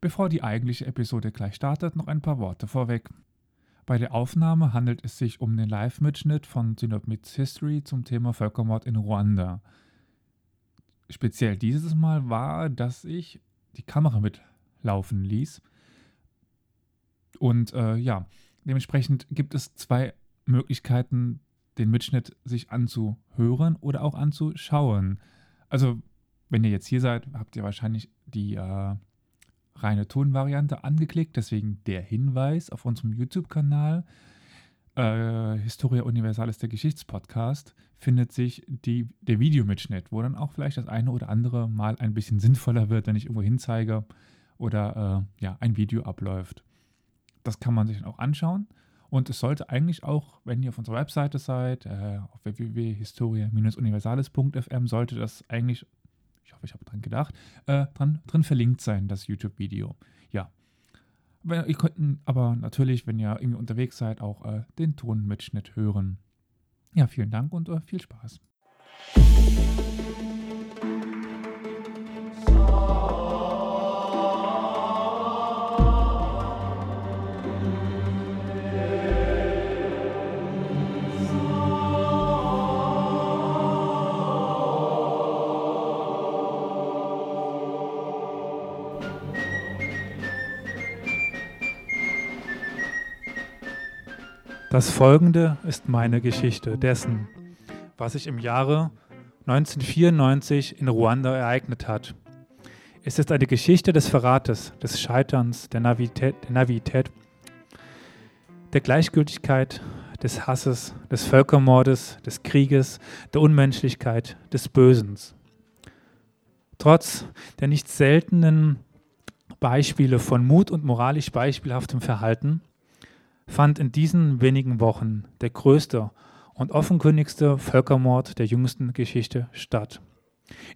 Bevor die eigentliche Episode gleich startet, noch ein paar Worte vorweg. Bei der Aufnahme handelt es sich um den Live-Mitschnitt von Synop Meets History zum Thema Völkermord in Ruanda. Speziell dieses Mal war, dass ich die Kamera mitlaufen ließ. Und äh, ja, dementsprechend gibt es zwei Möglichkeiten, den Mitschnitt sich anzuhören oder auch anzuschauen. Also, wenn ihr jetzt hier seid, habt ihr wahrscheinlich die äh, reine Tonvariante angeklickt. Deswegen der Hinweis auf unserem YouTube-Kanal. Äh, Historia Universalis, der Geschichtspodcast, findet sich die, der Videomitschnitt, wo dann auch vielleicht das eine oder andere Mal ein bisschen sinnvoller wird, wenn ich irgendwo hinzeige oder äh, ja, ein Video abläuft. Das kann man sich dann auch anschauen. Und es sollte eigentlich auch, wenn ihr auf unserer Webseite seid, äh, auf www.historia-universalis.fm, sollte das eigentlich ich hoffe, ich habe dran gedacht, äh, dran, drin verlinkt sein, das YouTube-Video. Ja. ihr könnt aber natürlich, wenn ihr irgendwie unterwegs seid, auch äh, den Tonmitschnitt hören. Ja, vielen Dank und äh, viel Spaß. Das folgende ist meine Geschichte dessen, was sich im Jahre 1994 in Ruanda ereignet hat. Es ist eine Geschichte des Verrates, des Scheiterns, der Navität, der, Navität, der Gleichgültigkeit, des Hasses, des Völkermordes, des Krieges, der Unmenschlichkeit, des Bösens. Trotz der nicht seltenen Beispiele von Mut und moralisch beispielhaftem Verhalten fand in diesen wenigen Wochen der größte und offenkundigste Völkermord der jüngsten Geschichte statt.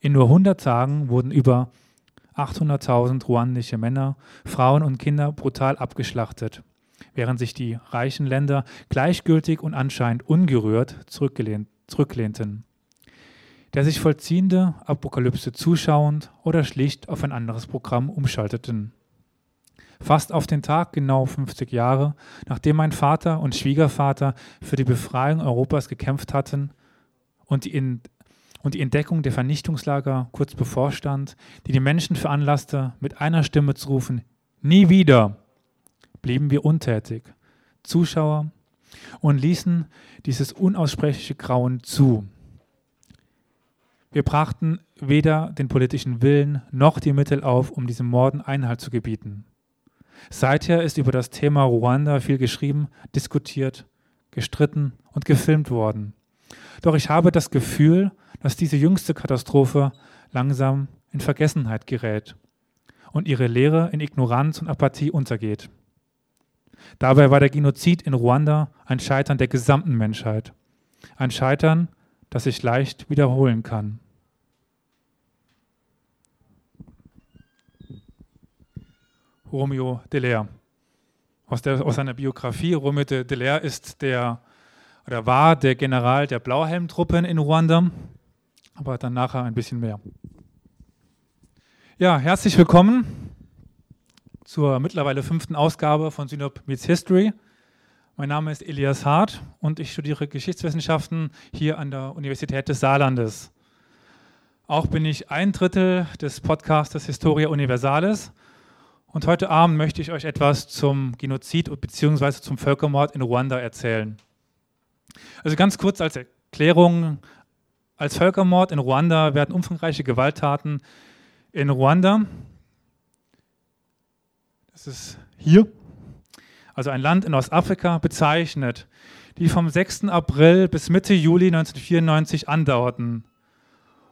In nur 100 Tagen wurden über 800.000 ruandische Männer, Frauen und Kinder brutal abgeschlachtet, während sich die reichen Länder gleichgültig und anscheinend ungerührt zurücklehnten. Der sich vollziehende Apokalypse zuschauend oder schlicht auf ein anderes Programm umschalteten fast auf den Tag genau 50 Jahre, nachdem mein Vater und Schwiegervater für die Befreiung Europas gekämpft hatten und die, in, und die Entdeckung der Vernichtungslager kurz bevorstand, die die Menschen veranlasste, mit einer Stimme zu rufen, nie wieder, blieben wir untätig, Zuschauer, und ließen dieses unaussprechliche Grauen zu. Wir brachten weder den politischen Willen noch die Mittel auf, um diesem Morden Einhalt zu gebieten. Seither ist über das Thema Ruanda viel geschrieben, diskutiert, gestritten und gefilmt worden. Doch ich habe das Gefühl, dass diese jüngste Katastrophe langsam in Vergessenheit gerät und ihre Lehre in Ignoranz und Apathie untergeht. Dabei war der Genozid in Ruanda ein Scheitern der gesamten Menschheit. Ein Scheitern, das sich leicht wiederholen kann. Romeo Dallaire. Aus, der, aus seiner Biografie, Romeo Dallaire ist der oder war der General der Blauhelmtruppen in Ruanda, aber dann nachher ein bisschen mehr. Ja, herzlich willkommen zur mittlerweile fünften Ausgabe von Synop Meets History. Mein Name ist Elias Hart und ich studiere Geschichtswissenschaften hier an der Universität des Saarlandes. Auch bin ich ein Drittel des Podcastes Historia Universalis und heute Abend möchte ich euch etwas zum Genozid bzw. zum Völkermord in Ruanda erzählen. Also ganz kurz als Erklärung, als Völkermord in Ruanda werden umfangreiche Gewalttaten in Ruanda, das ist hier, also ein Land in Ostafrika, bezeichnet, die vom 6. April bis Mitte Juli 1994 andauerten.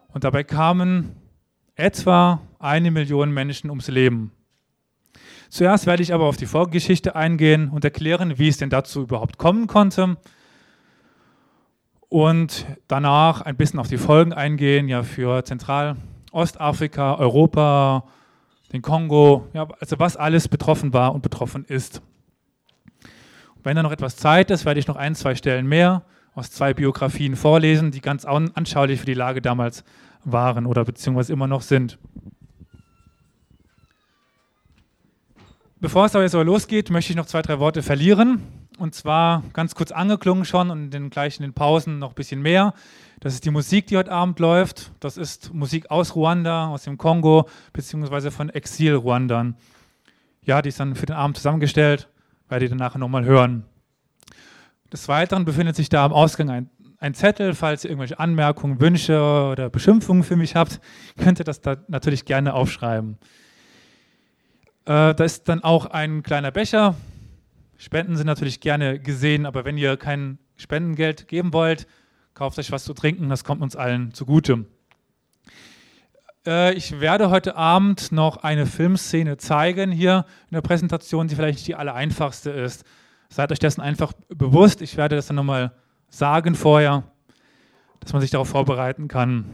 Und dabei kamen etwa eine Million Menschen ums Leben. Zuerst werde ich aber auf die Vorgeschichte eingehen und erklären, wie es denn dazu überhaupt kommen konnte. Und danach ein bisschen auf die Folgen eingehen, ja, für Zentralostafrika, Europa, den Kongo, ja, also was alles betroffen war und betroffen ist. Und wenn da noch etwas Zeit ist, werde ich noch ein, zwei Stellen mehr aus zwei Biografien vorlesen, die ganz anschaulich für die Lage damals waren oder beziehungsweise immer noch sind. Bevor es aber jetzt aber losgeht, möchte ich noch zwei, drei Worte verlieren. Und zwar ganz kurz angeklungen schon und gleich in den Pausen noch ein bisschen mehr. Das ist die Musik, die heute Abend läuft. Das ist Musik aus Ruanda, aus dem Kongo, beziehungsweise von Exil-Ruandern. Ja, die ist dann für den Abend zusammengestellt, werde ihr dann nachher nochmal hören. Des Weiteren befindet sich da am Ausgang ein, ein, Zettel, falls ihr irgendwelche Anmerkungen, Wünsche oder Beschimpfungen für mich habt, könnt ihr das da natürlich gerne aufschreiben. Äh, da ist dann auch ein kleiner Becher. Spenden sind natürlich gerne gesehen, aber wenn ihr kein Spendengeld geben wollt, kauft euch was zu trinken, das kommt uns allen zugute. Äh, ich werde heute Abend noch eine Filmszene zeigen hier in der Präsentation, die vielleicht nicht die allereinfachste ist. Seid euch dessen einfach bewusst. Ich werde das dann nochmal sagen vorher, dass man sich darauf vorbereiten kann.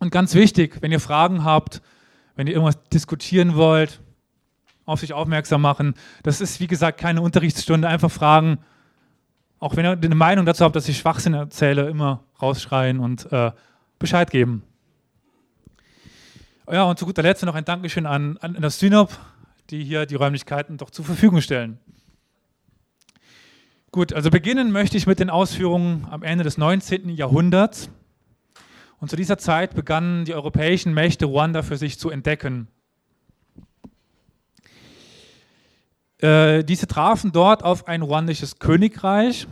Und ganz wichtig, wenn ihr Fragen habt, wenn ihr irgendwas diskutieren wollt, auf sich aufmerksam machen. Das ist, wie gesagt, keine Unterrichtsstunde. Einfach fragen. Auch wenn ihr eine Meinung dazu habt, dass ich Schwachsinn erzähle, immer rausschreien und äh, Bescheid geben. Ja, und zu guter Letzt noch ein Dankeschön an, an das Synop, die hier die Räumlichkeiten doch zur Verfügung stellen. Gut, also beginnen möchte ich mit den Ausführungen am Ende des 19. Jahrhunderts. Und zu dieser Zeit begannen die europäischen Mächte Ruanda für sich zu entdecken. Äh, diese trafen dort auf ein ruandisches Königreich.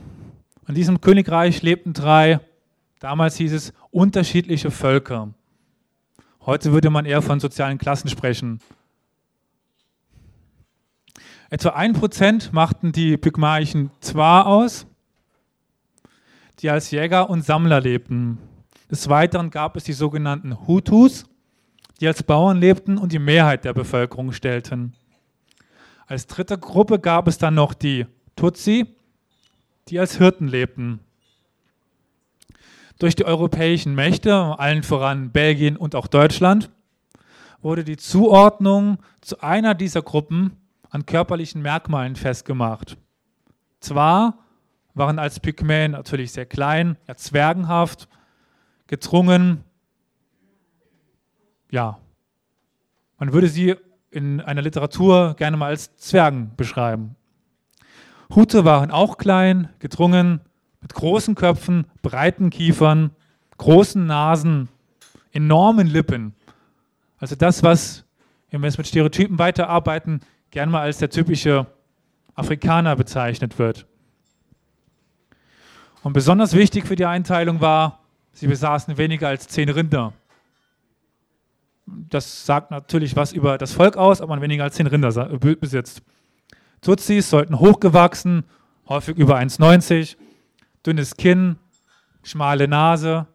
In diesem Königreich lebten drei, damals hieß es, unterschiedliche Völker. Heute würde man eher von sozialen Klassen sprechen. Etwa ein Prozent machten die Pygmaischen Zwar aus, die als Jäger und Sammler lebten. Des Weiteren gab es die sogenannten Hutus, die als Bauern lebten und die Mehrheit der Bevölkerung stellten. Als dritte Gruppe gab es dann noch die Tutsi, die als Hirten lebten. Durch die europäischen Mächte, allen voran Belgien und auch Deutschland, wurde die Zuordnung zu einer dieser Gruppen an körperlichen Merkmalen festgemacht. Zwar waren als Pygmäen natürlich sehr klein, ja, zwergenhaft, gedrungen, ja, man würde sie in einer Literatur gerne mal als Zwergen beschreiben. Hute waren auch klein, gedrungen, mit großen Köpfen, breiten Kiefern, großen Nasen, enormen Lippen. Also das, was, wenn wir jetzt mit Stereotypen weiterarbeiten, gern mal als der typische Afrikaner bezeichnet wird. Und besonders wichtig für die Einteilung war, sie besaßen weniger als zehn Rinder. Das sagt natürlich was über das Volk aus, ob man weniger als zehn Rinder besitzt. Tutsis sollten hochgewachsen, häufig über 1,90, dünnes Kinn, schmale Nase,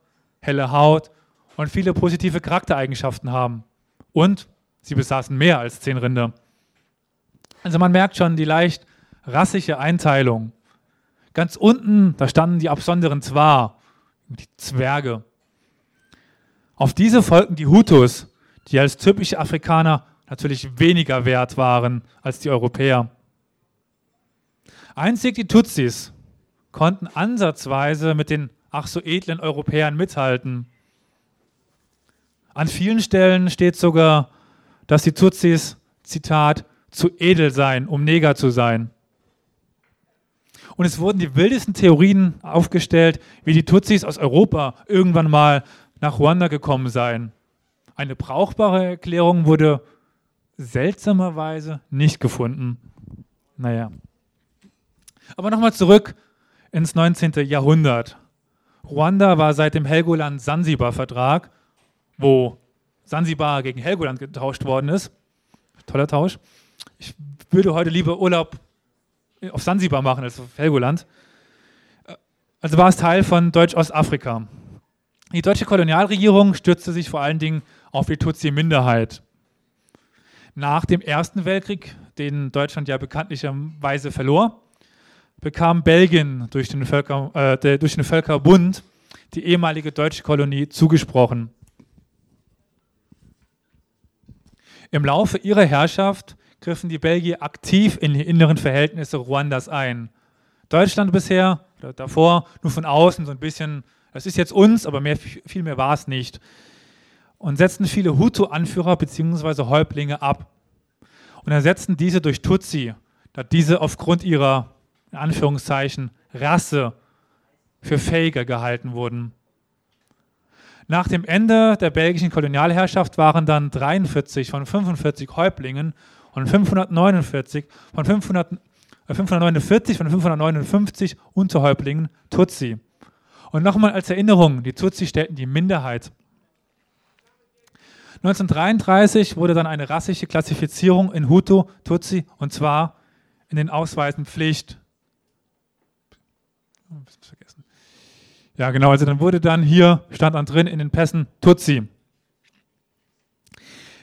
helle Haut und viele positive Charaktereigenschaften haben. Und sie besaßen mehr als zehn Rinder. Also man merkt schon die leicht rassische Einteilung. Ganz unten, da standen die Absonderen zwar, die Zwerge. Auf diese folgten die Hutus, die als typische Afrikaner natürlich weniger wert waren als die Europäer. Einzig die Tutsis konnten ansatzweise mit den ach so edlen Europäern mithalten. An vielen Stellen steht sogar, dass die Tutsis, Zitat, zu edel seien, um Neger zu sein. Und es wurden die wildesten Theorien aufgestellt, wie die Tutsis aus Europa irgendwann mal nach Ruanda gekommen seien. Eine brauchbare Erklärung wurde seltsamerweise nicht gefunden. Naja. Aber nochmal zurück ins 19. Jahrhundert. Ruanda war seit dem Helgoland-Sansibar-Vertrag, wo Sansibar gegen Helgoland getauscht worden ist. Toller Tausch. Ich würde heute lieber Urlaub auf Sansibar machen als auf Helgoland. Also war es Teil von Deutsch-Ostafrika. Die deutsche Kolonialregierung stützte sich vor allen Dingen auf die Tutsi-Minderheit. Nach dem Ersten Weltkrieg, den Deutschland ja bekanntlicherweise verlor, bekam Belgien durch den, Völker, äh, durch den Völkerbund die ehemalige deutsche Kolonie zugesprochen. Im Laufe ihrer Herrschaft griffen die Belgier aktiv in die inneren Verhältnisse Ruandas ein. Deutschland bisher, davor, nur von außen so ein bisschen, das ist jetzt uns, aber mehr, viel mehr war es nicht. Und setzten viele Hutu-Anführer bzw. Häuptlinge ab. und ersetzten diese durch Tutsi, da diese aufgrund ihrer, in Anführungszeichen, Rasse für fähiger gehalten wurden. Nach dem Ende der belgischen Kolonialherrschaft waren dann 43 von 45 Häuptlingen und 549 von 500, äh 549 von 559 Unterhäuptlingen Tutsi. Und nochmal als Erinnerung, die Tutsi stellten die Minderheit. 1933 wurde dann eine rassische Klassifizierung in Hutu, Tutsi und zwar in den Ausweisen Pflicht. Oh. Ja, genau, also dann wurde dann hier, stand dann drin in den Pässen Tutsi.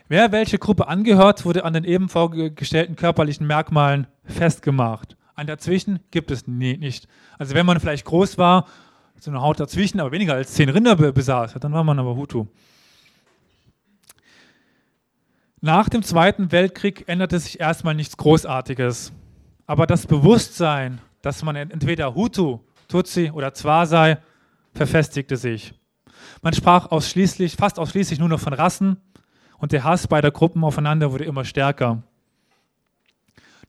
Wer welche Gruppe angehört, wurde an den eben vorgestellten körperlichen Merkmalen festgemacht. Ein Dazwischen gibt es nie, nicht. Also wenn man vielleicht groß war, so eine Haut dazwischen, aber weniger als zehn Rinder besaß, dann war man aber Hutu. Nach dem Zweiten Weltkrieg änderte sich erstmal nichts Großartiges. Aber das Bewusstsein, dass man entweder Hutu, Tutsi oder Zwa sei, verfestigte sich. Man sprach ausschließlich, fast ausschließlich nur noch von Rassen und der Hass beider Gruppen aufeinander wurde immer stärker.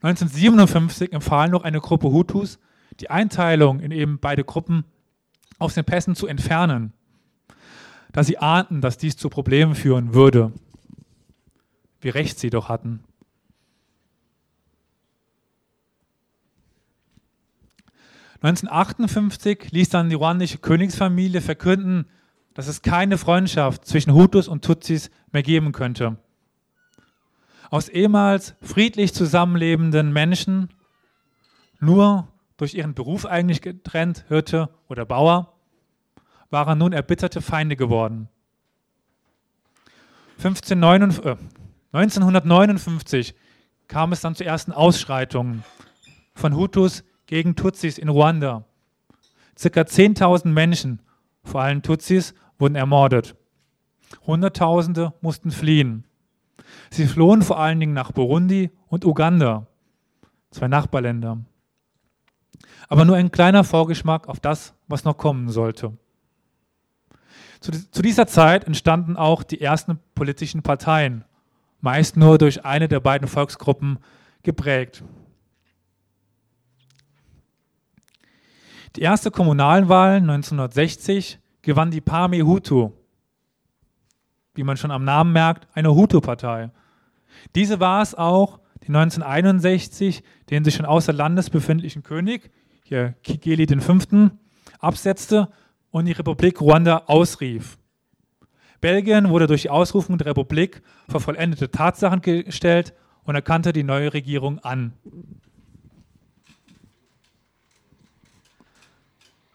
1957 empfahl noch eine Gruppe Hutus, die Einteilung in eben beide Gruppen aus den Pässen zu entfernen, da sie ahnten, dass dies zu Problemen führen würde. Wie recht sie doch hatten. 1958 ließ dann die ruandische Königsfamilie verkünden, dass es keine Freundschaft zwischen Hutus und Tutsis mehr geben könnte. Aus ehemals friedlich zusammenlebenden Menschen, nur durch ihren Beruf eigentlich getrennt, Hirte oder Bauer, waren nun erbitterte Feinde geworden. 1559, äh, 1959 kam es dann zu ersten Ausschreitungen von Hutus gegen Tutsis in Ruanda. Circa 10.000 Menschen, vor allem Tutsis, wurden ermordet. Hunderttausende mussten fliehen. Sie flohen vor allen Dingen nach Burundi und Uganda, zwei Nachbarländer. Aber nur ein kleiner Vorgeschmack auf das, was noch kommen sollte. Zu, zu dieser Zeit entstanden auch die ersten politischen Parteien, meist nur durch eine der beiden Volksgruppen geprägt. Die erste Kommunalwahl 1960 gewann die Parme Hutu, wie man schon am Namen merkt, eine Hutu-Partei. Diese war es auch, die 1961 den sich schon außer Landes befindlichen König, hier Kigeli V., absetzte und die Republik Ruanda ausrief. Belgien wurde durch die Ausrufung der Republik vor vollendete Tatsachen gestellt und erkannte die neue Regierung an.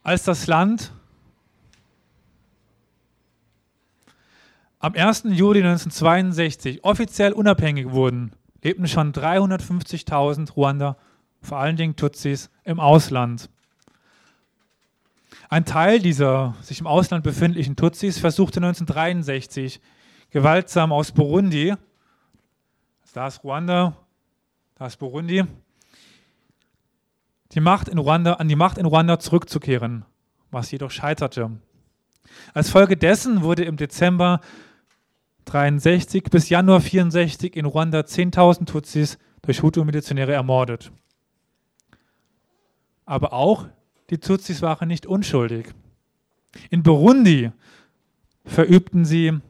als das Land am 1. Juli 1962 offiziell unabhängig wurden, lebten schon 350.000 Ruander, vor allen Dingen Tutsis, im Ausland. Ein Teil dieser sich im Ausland befindlichen Tutsis versuchte 1963 gewaltsam aus Burundi, da ist Ruanda, da ist Burundi, die Macht in Ruanda, an die Macht in Ruanda zurückzukehren, was jedoch scheiterte. Als Folge dessen wurde im Dezember 63 bis Januar 64 in Ruanda 10.000 Tutsis durch Hutu-Milizionäre ermordet. Aber auch die Tutsis waren nicht unschuldig. In Burundi verübten sie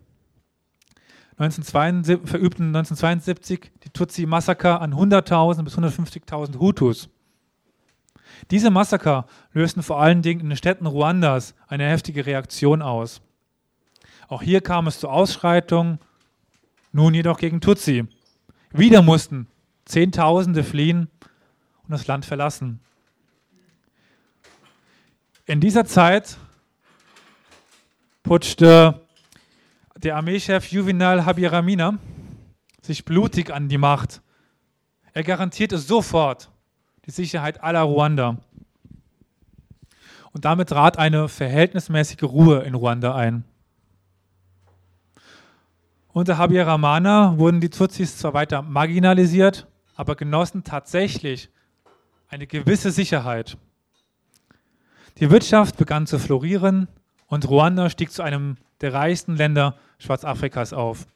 1972, verübten 1972 die Tutsi-Massaker an 100.000 bis 150.000 Hutus. Diese Massaker lösten vor allen Dingen in den Städten Ruandas eine heftige Reaktion aus. Auch hier kam es zu Ausschreitungen, nun jedoch gegen Tutsi. Wieder mussten Zehntausende fliehen und das Land verlassen. In dieser Zeit putschte der Armeechef Juvenal Habiramina sich blutig an die Macht. Er garantierte sofort die Sicherheit aller Ruanda. Und damit trat eine verhältnismäßige Ruhe in Ruanda ein. Unter Habyaramana wurden die Tutsis zwar weiter marginalisiert, aber genossen tatsächlich eine gewisse Sicherheit. Die Wirtschaft begann zu florieren und Ruanda stieg zu einem der reichsten Länder Schwarzafrikas auf.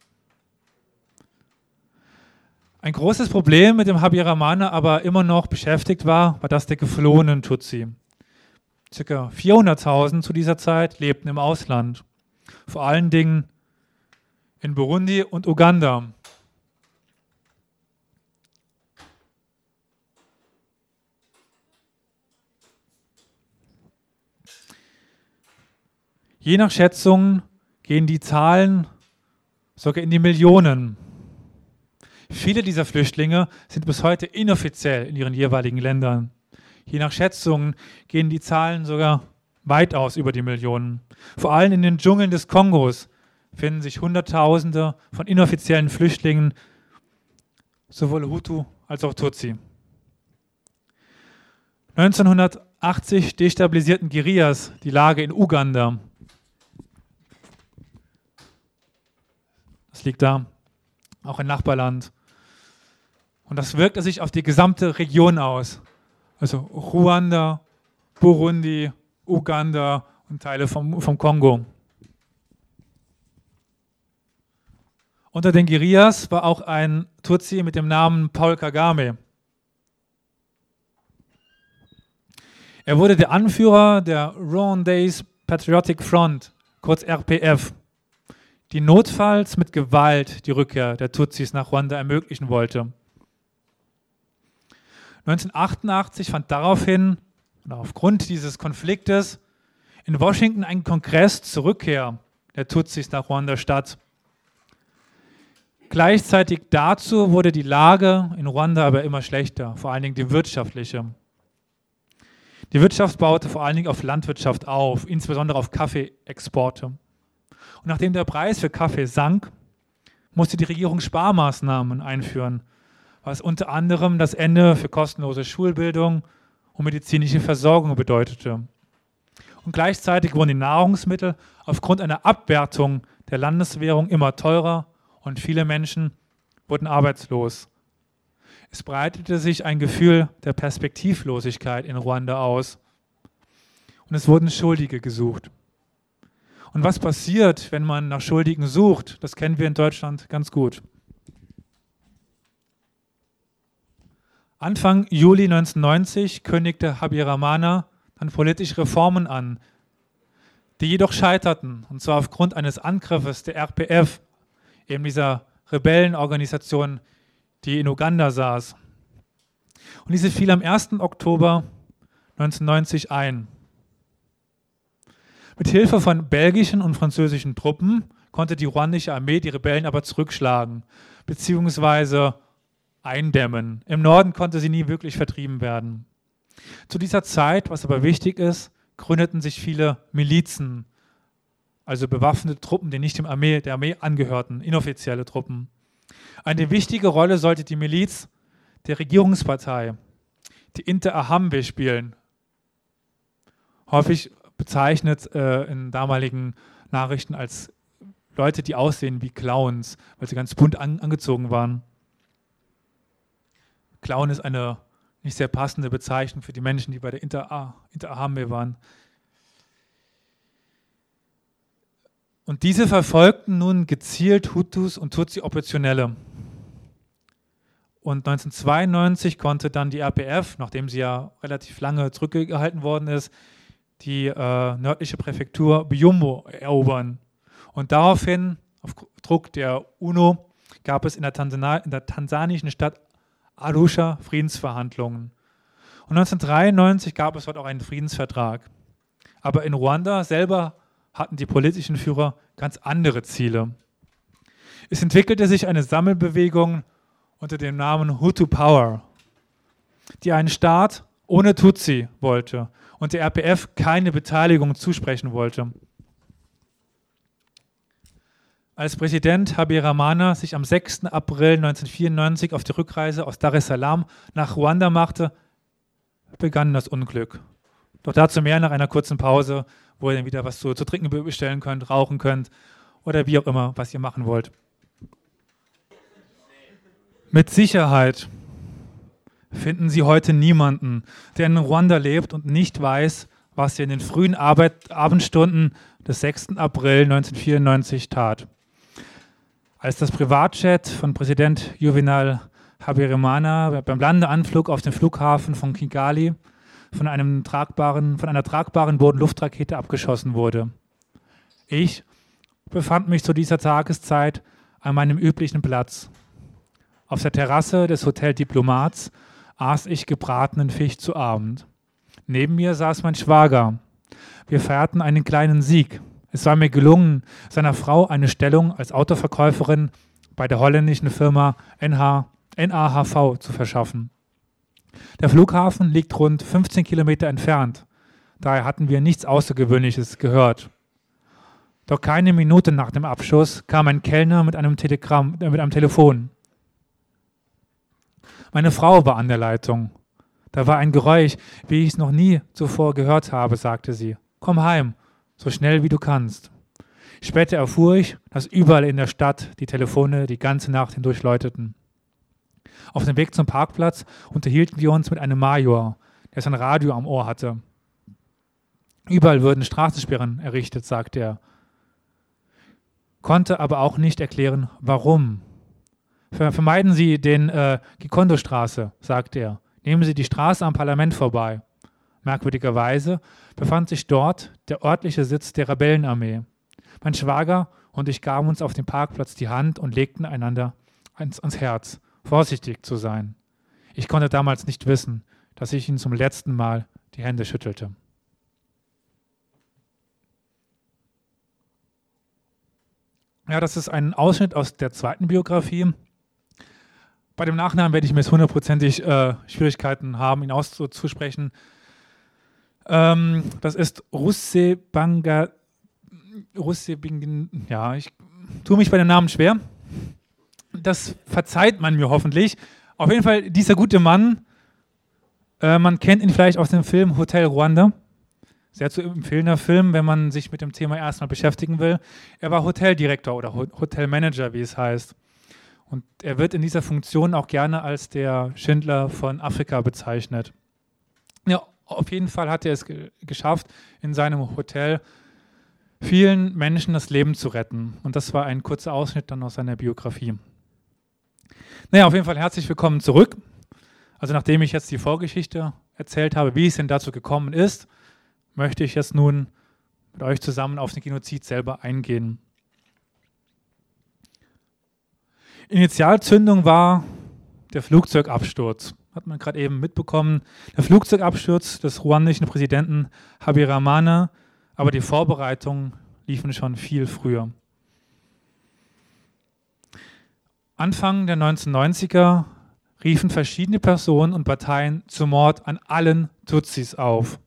Ein großes Problem, mit dem Habyaramana aber immer noch beschäftigt war, war das der geflohenen Tutsi. Circa 400.000 zu dieser Zeit lebten im Ausland, vor allen Dingen in Burundi und Uganda. Je nach Schätzungen gehen die Zahlen sogar in die Millionen. Viele dieser Flüchtlinge sind bis heute inoffiziell in ihren jeweiligen Ländern. Je nach Schätzungen gehen die Zahlen sogar weitaus über die Millionen. Vor allem in den Dschungeln des Kongos finden sich Hunderttausende von inoffiziellen Flüchtlingen, sowohl Hutu als auch Tutsi. 1980 destabilisierten Guerillas die Lage in Uganda liegt da, auch ein Nachbarland. Und das wirkte sich auf die gesamte Region aus. Also Ruanda, Burundi, Uganda und Teile vom, vom Kongo. Unter den Guerillas war auch ein Tutsi mit dem Namen Paul Kagame. Er wurde der Anführer der Rwandese Patriotic Front, kurz RPF die notfalls mit Gewalt die Rückkehr der Tutsis nach Ruanda ermöglichen wollte. 1988 fand daraufhin, aufgrund dieses Konfliktes, in Washington ein Kongress zur Rückkehr der Tutsis nach Ruanda statt. Gleichzeitig dazu wurde die Lage in Ruanda aber immer schlechter, vor allen Dingen die wirtschaftliche. Die Wirtschaft baute vor allen Dingen auf Landwirtschaft auf, insbesondere auf Kaffeeexporte. Und nachdem der Preis für Kaffee sank, musste die Regierung Sparmaßnahmen einführen, was unter anderem das Ende für kostenlose Schulbildung und medizinische Versorgung bedeutete. Und gleichzeitig wurden die Nahrungsmittel aufgrund einer Abwertung der Landeswährung immer teurer und viele Menschen wurden arbeitslos. Es breitete sich ein Gefühl der Perspektivlosigkeit in Ruanda aus und es wurden Schuldige gesucht. Und was passiert, wenn man nach Schuldigen sucht? Das kennen wir in Deutschland ganz gut. Anfang Juli 1990 kündigte Habyaramana dann politische Reformen an, die jedoch scheiterten, und zwar aufgrund eines Angriffes der RPF, eben dieser Rebellenorganisation, die in Uganda saß. Und diese fiel am 1. Oktober 1990 ein. Mit Hilfe von belgischen und französischen Truppen konnte die ruandische Armee die Rebellen aber zurückschlagen bzw. eindämmen. Im Norden konnte sie nie wirklich vertrieben werden. Zu dieser Zeit, was aber wichtig ist, gründeten sich viele Milizen, also bewaffnete Truppen, die nicht dem Armee, der Armee angehörten, inoffizielle Truppen. Eine wichtige Rolle sollte die Miliz der Regierungspartei, die Interahamwe, spielen. Häufig bezeichnet äh, in damaligen Nachrichten als Leute, die aussehen wie Clowns, weil sie ganz bunt an, angezogen waren. Clown ist eine nicht sehr passende Bezeichnung für die Menschen, die bei der Inter Interarmee waren. Und diese verfolgten nun gezielt Hutus und Tutsi Oppositionelle. Und 1992 konnte dann die RPF, nachdem sie ja relativ lange zurückgehalten worden ist, die äh, nördliche Präfektur Byumbo erobern. Und daraufhin, auf Druck der UNO, gab es in der, Tansana in der tansanischen Stadt Arusha Friedensverhandlungen. Und 1993 gab es dort auch einen Friedensvertrag. Aber in Ruanda selber hatten die politischen Führer ganz andere Ziele. Es entwickelte sich eine Sammelbewegung unter dem Namen Hutu Power, die einen Staat ohne Tutsi wollte und der RPF keine Beteiligung zusprechen wollte. Als Präsident Habyarimana sich am 6. April 1994 auf die Rückreise aus Dar es Salaam nach Ruanda machte, begann das Unglück. Doch dazu mehr nach einer kurzen Pause, wo ihr dann wieder was zu, zu trinken bestellen könnt, rauchen könnt oder wie auch immer, was ihr machen wollt. Mit Sicherheit finden Sie heute niemanden, der in Ruanda lebt und nicht weiß, was er in den frühen Arbeit Abendstunden des 6. April 1994 tat. Als das Privatjet von Präsident Juvenal Habyarimana beim Landeanflug auf den Flughafen von Kigali von, einem tragbaren, von einer tragbaren Bodenluftrakete abgeschossen wurde. Ich befand mich zu dieser Tageszeit an meinem üblichen Platz. Auf der Terrasse des Hotel Diplomats aß ich gebratenen Fisch zu Abend. Neben mir saß mein Schwager. Wir feierten einen kleinen Sieg. Es war mir gelungen, seiner Frau eine Stellung als Autoverkäuferin bei der holländischen Firma NH, NAHV zu verschaffen. Der Flughafen liegt rund 15 Kilometer entfernt. Daher hatten wir nichts Außergewöhnliches gehört. Doch keine Minute nach dem Abschuss kam ein Kellner mit einem Telegramm, äh, mit einem Telefon. Meine Frau war an der Leitung. Da war ein Geräusch, wie ich es noch nie zuvor gehört habe, sagte sie. Komm heim, so schnell wie du kannst. Später erfuhr ich, dass überall in der Stadt die Telefone die ganze Nacht hindurch läuteten. Auf dem Weg zum Parkplatz unterhielten wir uns mit einem Major, der sein Radio am Ohr hatte. Überall würden Straßensperren errichtet, sagte er, konnte aber auch nicht erklären, warum. Vermeiden Sie den äh, Gikondo-Straße, sagte er. Nehmen Sie die Straße am Parlament vorbei. Merkwürdigerweise befand sich dort der örtliche Sitz der Rebellenarmee. Mein Schwager und ich gaben uns auf dem Parkplatz die Hand und legten einander ans, ans Herz vorsichtig zu sein. Ich konnte damals nicht wissen, dass ich ihn zum letzten Mal die Hände schüttelte. Ja, das ist ein Ausschnitt aus der zweiten Biografie. Bei dem Nachnamen werde ich mir jetzt hundertprozentig äh, Schwierigkeiten haben, ihn auszusprechen. Ähm, das ist Russe Banga. Russe Bingen. Ja, ich tue mich bei den Namen schwer das verzeiht man mir hoffentlich. Auf jeden Fall, dieser gute Mann, äh, man kennt ihn vielleicht aus dem Film Hotel Rwanda. Sehr zu empfehlender Film, wenn man sich mit dem Thema erstmal beschäftigen will. Er war Hoteldirektor oder Hotelmanager, wie es heißt. Und er wird in dieser Funktion auch gerne als der Schindler von Afrika bezeichnet. Ja, auf jeden Fall hat er es ge geschafft, in seinem Hotel vielen Menschen das Leben zu retten. Und das war ein kurzer Ausschnitt dann aus seiner Biografie. Naja, auf jeden Fall herzlich willkommen zurück. Also nachdem ich jetzt die Vorgeschichte erzählt habe, wie es denn dazu gekommen ist, möchte ich jetzt nun mit euch zusammen auf den Genozid selber eingehen. Initialzündung war der Flugzeugabsturz. Hat man gerade eben mitbekommen. Der Flugzeugabsturz des ruandischen Präsidenten Habyarimana, aber die Vorbereitungen liefen schon viel früher. Anfang der 1990er riefen verschiedene Personen und Parteien zum Mord an allen Tutsis auf.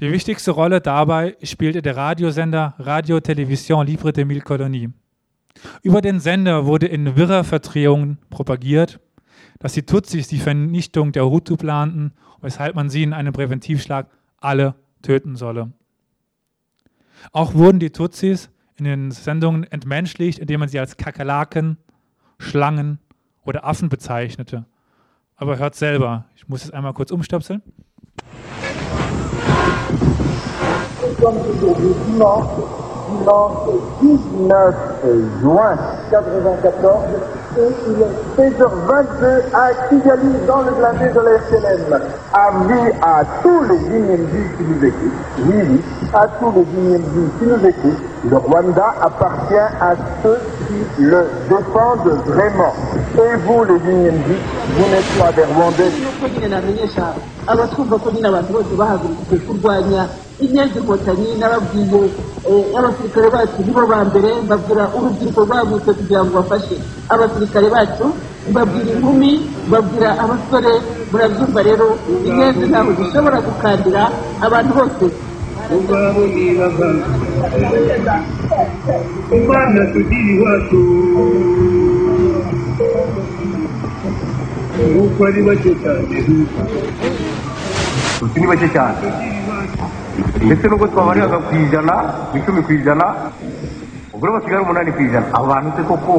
Die wichtigste Rolle dabei spielte der Radiosender Radio Television Libre de Mille Colonies. Über den Sender wurde in wirrer Verdrehungen propagiert, dass die Tutsis die Vernichtung der Hutu planten, weshalb man sie in einem Präventivschlag alle töten solle. Auch wurden die Tutsis in den Sendungen entmenschlicht, indem man sie als Kakerlaken, Schlangen oder Affen bezeichnete. Aber hört selber, ich muss es einmal kurz umstöpseln. Dimanche 19 juin 1994 et il est 16h22 à Kigali dans le blindé de la FNM. Avis à tous les Guinéens qui nous écoutent, oui, oui, à tous les Guinéens qui nous écoutent, le Rwanda appartient à ceux le défendent vraiment. Et vous, les vous n'êtes pas des Rwandais. وباوي ومعنى تدير واتو وكل wace ta mutum ko tsawari a ku jana mutum ku jana ubur ba sigar munani ku jana awanu te koko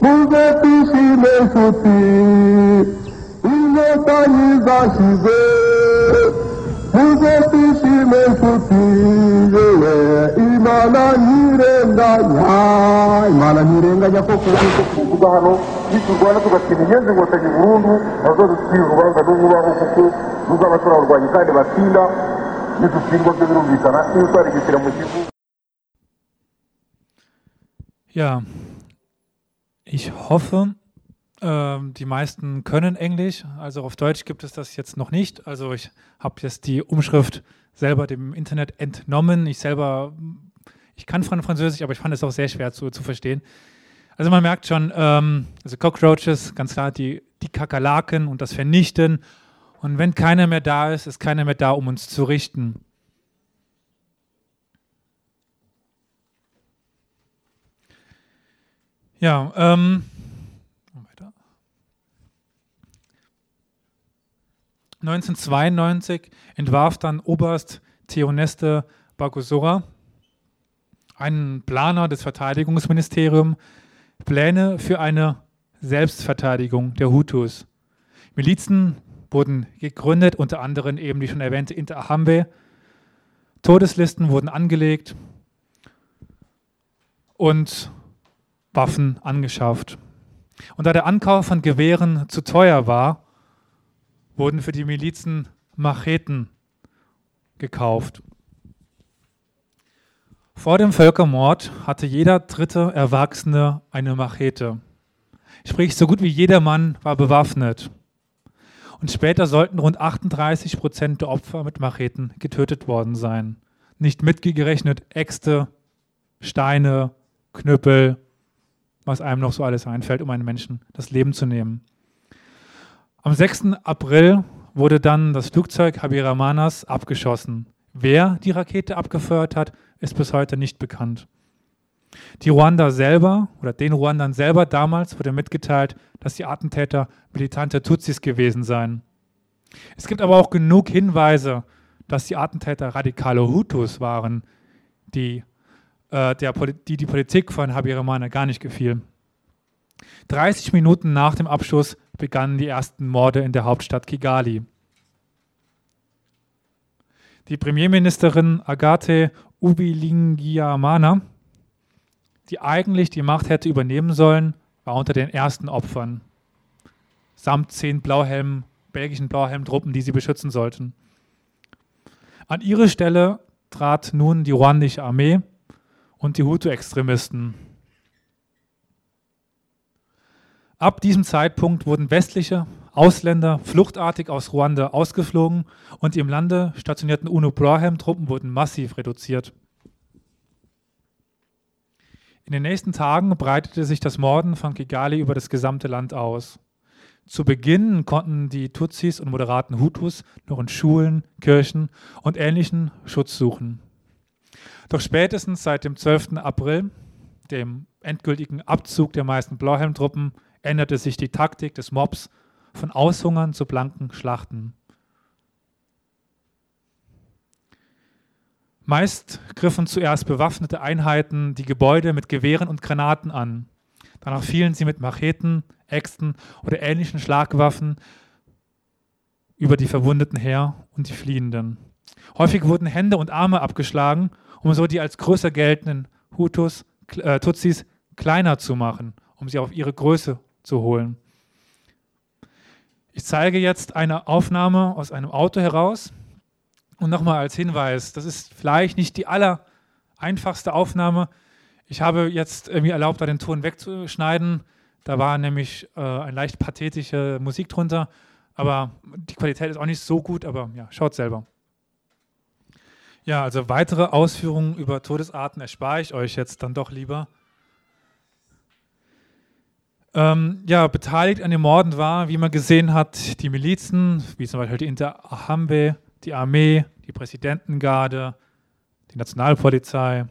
bunga tu si le suti inga tani ba shi twishime inshuti yewe imana imana ntirenganya imana ntirenganya koko tuvuga hano niturwana tugatsinda inyenzi inkotanyi burundu nazo ducira urubanza n'ububaho kuko ruzaba turarwanya kandi batsinda nidutsindwa byo birumvikana iyo twarigisira mu gihugu Ja, ich hoffe, ähm, die meisten können Englisch. Also auf Deutsch gibt es das jetzt noch nicht. Also ich habe jetzt die Umschrift selber dem Internet entnommen. Ich selber, ich kann Französisch, aber ich fand es auch sehr schwer zu, zu verstehen. Also man merkt schon, ähm, also Cockroaches, ganz klar, die, die Kakerlaken und das Vernichten. Und wenn keiner mehr da ist, ist keiner mehr da, um uns zu richten. Ja, ähm, weiter. 1992 entwarf dann Oberst Theoneste Bagosora, ein Planer des Verteidigungsministeriums, Pläne für eine Selbstverteidigung der Hutus. Milizen wurden gegründet, unter anderem eben die schon erwähnte Interahamwe. Todeslisten wurden angelegt und Waffen angeschafft. Und da der Ankauf von Gewehren zu teuer war, wurden für die Milizen Macheten gekauft. Vor dem Völkermord hatte jeder dritte Erwachsene eine Machete. Sprich, so gut wie jeder Mann war bewaffnet. Und später sollten rund 38 Prozent der Opfer mit Macheten getötet worden sein. Nicht mitgerechnet Äxte, Steine, Knüppel, was einem noch so alles einfällt, um einen Menschen das Leben zu nehmen. Am 6. April wurde dann das Flugzeug Habiramanas abgeschossen. Wer die Rakete abgefeuert hat, ist bis heute nicht bekannt. Die Ruanda selber oder den Ruandern selber damals wurde mitgeteilt, dass die Attentäter militante Tutsis gewesen seien. Es gibt aber auch genug Hinweise, dass die Attentäter radikale Hutus waren, die, äh, der, die die Politik von Habyarimana gar nicht gefiel. 30 Minuten nach dem Abschuss begannen die ersten Morde in der Hauptstadt Kigali. Die Premierministerin Agathe Ubilingiamana, die eigentlich die Macht hätte übernehmen sollen, war unter den ersten Opfern, samt zehn Blauhelmen, belgischen Blauhelmtruppen, die sie beschützen sollten. An ihre Stelle trat nun die ruandische Armee und die Hutu-Extremisten. Ab diesem Zeitpunkt wurden westliche Ausländer fluchtartig aus Ruanda ausgeflogen und die im Lande stationierten UNO-Blauhelm-Truppen wurden massiv reduziert. In den nächsten Tagen breitete sich das Morden von Kigali über das gesamte Land aus. Zu Beginn konnten die Tutsis und moderaten Hutus noch in Schulen, Kirchen und ähnlichen Schutz suchen. Doch spätestens seit dem 12. April, dem endgültigen Abzug der meisten Blauhelmtruppen, änderte sich die Taktik des Mobs von Aushungern zu blanken Schlachten. Meist griffen zuerst bewaffnete Einheiten die Gebäude mit Gewehren und Granaten an. Danach fielen sie mit Macheten, Äxten oder ähnlichen Schlagwaffen über die Verwundeten her und die Fliehenden. Häufig wurden Hände und Arme abgeschlagen, um so die als größer geltenden Hutus, äh, Tutsis kleiner zu machen, um sie auf ihre Größe zu holen. Ich zeige jetzt eine Aufnahme aus einem Auto heraus. Und nochmal als Hinweis, das ist vielleicht nicht die aller einfachste Aufnahme. Ich habe jetzt mir erlaubt, da den Ton wegzuschneiden. Da war nämlich äh, eine leicht pathetische Musik drunter. Aber die Qualität ist auch nicht so gut, aber ja, schaut selber. Ja, also weitere Ausführungen über Todesarten erspare ich euch jetzt dann doch lieber. Ähm, ja, beteiligt an den Morden war, wie man gesehen hat, die Milizen, wie zum Beispiel die Interahamwe, die Armee, die Präsidentengarde, die Nationalpolizei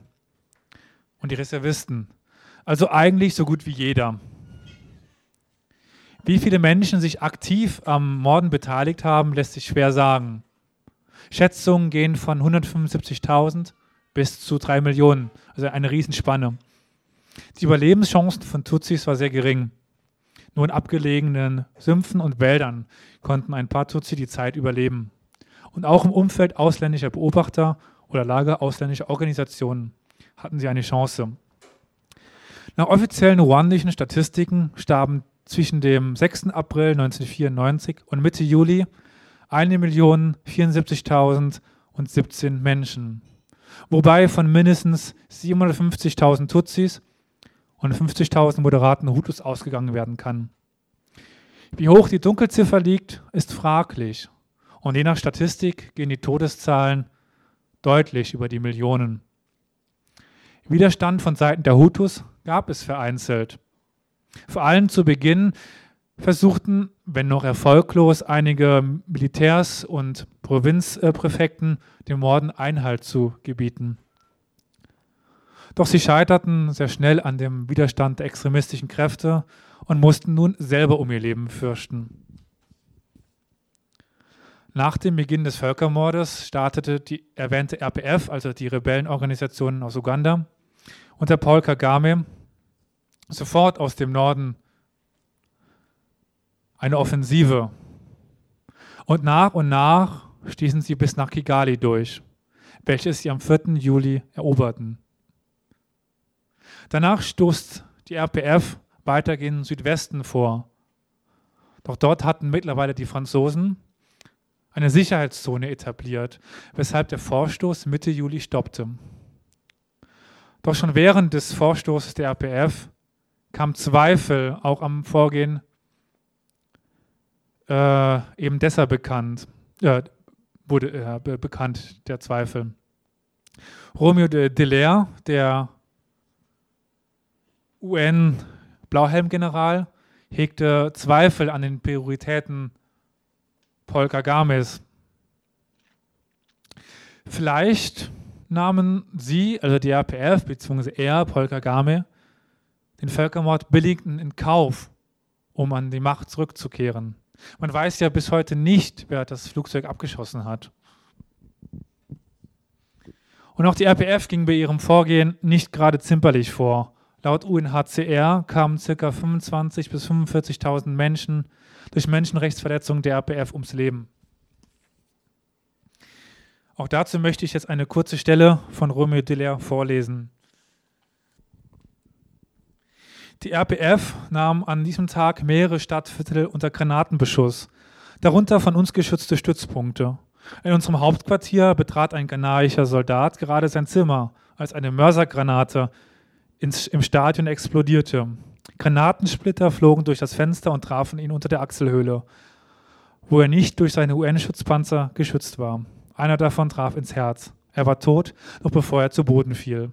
und die Reservisten. Also eigentlich so gut wie jeder. Wie viele Menschen sich aktiv am Morden beteiligt haben, lässt sich schwer sagen. Schätzungen gehen von 175.000 bis zu 3 Millionen, also eine Riesenspanne. Die Überlebenschancen von Tutsis war sehr gering. Nur in abgelegenen Sümpfen und Wäldern konnten ein paar Tutsi die Zeit überleben. Und auch im Umfeld ausländischer Beobachter oder Lager ausländischer Organisationen hatten sie eine Chance. Nach offiziellen ruandischen Statistiken starben zwischen dem 6. April 1994 und Mitte Juli 1.074.017 Menschen, wobei von mindestens 750.000 Tutsis und 50.000 moderaten Hutus ausgegangen werden kann. Wie hoch die Dunkelziffer liegt, ist fraglich. Und je nach Statistik gehen die Todeszahlen deutlich über die Millionen. Widerstand von Seiten der Hutus gab es vereinzelt. Vor allem zu Beginn versuchten, wenn noch erfolglos, einige Militärs und Provinzpräfekten den Morden Einhalt zu gebieten. Doch sie scheiterten sehr schnell an dem Widerstand der extremistischen Kräfte und mussten nun selber um ihr Leben fürchten. Nach dem Beginn des Völkermordes startete die erwähnte RPF, also die Rebellenorganisation aus Uganda, unter Paul Kagame sofort aus dem Norden eine Offensive. Und nach und nach stießen sie bis nach Kigali durch, welches sie am 4. Juli eroberten. Danach stoßt die RPF weiter gen Südwesten vor. Doch dort hatten mittlerweile die Franzosen eine Sicherheitszone etabliert, weshalb der Vorstoß Mitte Juli stoppte. Doch schon während des Vorstoßes der RPF kam Zweifel auch am Vorgehen äh, eben deshalb bekannt, äh, wurde äh, be bekannt, der Zweifel. Romeo de Delaire, der UN-Blauhelm-General, hegte Zweifel an den Prioritäten Paul Kagames. Vielleicht nahmen sie, also die RPF, beziehungsweise er, Paul Kagame, den Völkermord billigten in Kauf, um an die Macht zurückzukehren. Man weiß ja bis heute nicht, wer das Flugzeug abgeschossen hat. Und auch die RPF ging bei ihrem Vorgehen nicht gerade zimperlich vor. Laut UNHCR kamen ca. 25.000 bis 45.000 Menschen durch Menschenrechtsverletzungen der RPF ums Leben. Auch dazu möchte ich jetzt eine kurze Stelle von Romeo Diller vorlesen. Die RPF nahm an diesem Tag mehrere Stadtviertel unter Granatenbeschuss, darunter von uns geschützte Stützpunkte. In unserem Hauptquartier betrat ein ghanaischer Soldat gerade sein Zimmer, als eine Mörsergranate ins, im Stadion explodierte. Granatensplitter flogen durch das Fenster und trafen ihn unter der Achselhöhle, wo er nicht durch seine UN-Schutzpanzer geschützt war. Einer davon traf ins Herz. Er war tot, noch bevor er zu Boden fiel.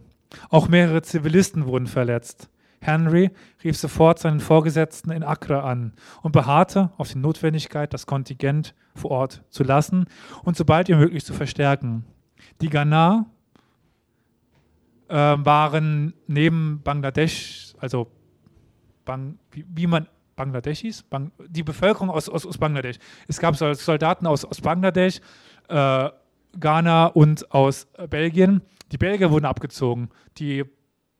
Auch mehrere Zivilisten wurden verletzt. Henry rief sofort seinen Vorgesetzten in Accra an und beharrte auf die Notwendigkeit, das Kontingent vor Ort zu lassen und sobald wie möglich zu verstärken. Die Ghana äh, waren neben Bangladesch, also Bang, wie, wie, man Bangladeschis, Bang, die Bevölkerung aus, aus, aus, Bangladesch. Es gab Soldaten aus, aus Bangladesch, äh, Ghana und aus Belgien. Die Belgier wurden abgezogen. Die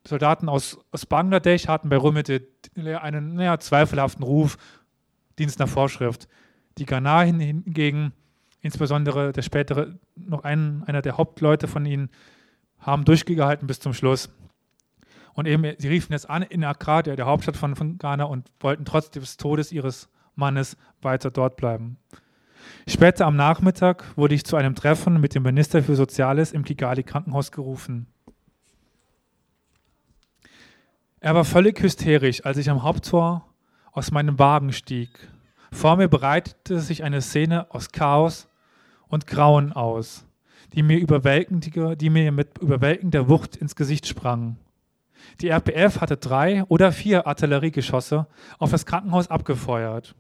Soldaten aus, aus Bangladesch hatten bei Rumete einen naja, zweifelhaften Ruf, Dienst nach Vorschrift. Die Ghana hingegen, insbesondere der spätere, noch ein, einer der Hauptleute von ihnen, haben durchgehalten bis zum Schluss. Und eben, sie riefen jetzt an in Accra, der, der Hauptstadt von, von Ghana, und wollten trotz des Todes ihres Mannes weiter dort bleiben. Später am Nachmittag wurde ich zu einem Treffen mit dem Minister für Soziales im Kigali Krankenhaus gerufen. Er war völlig hysterisch, als ich am Haupttor aus meinem Wagen stieg. Vor mir breitete sich eine Szene aus Chaos und Grauen aus, die mir, die mir mit überwältigender Wucht ins Gesicht sprang. Die RPF hatte drei oder vier Artilleriegeschosse auf das Krankenhaus abgefeuert.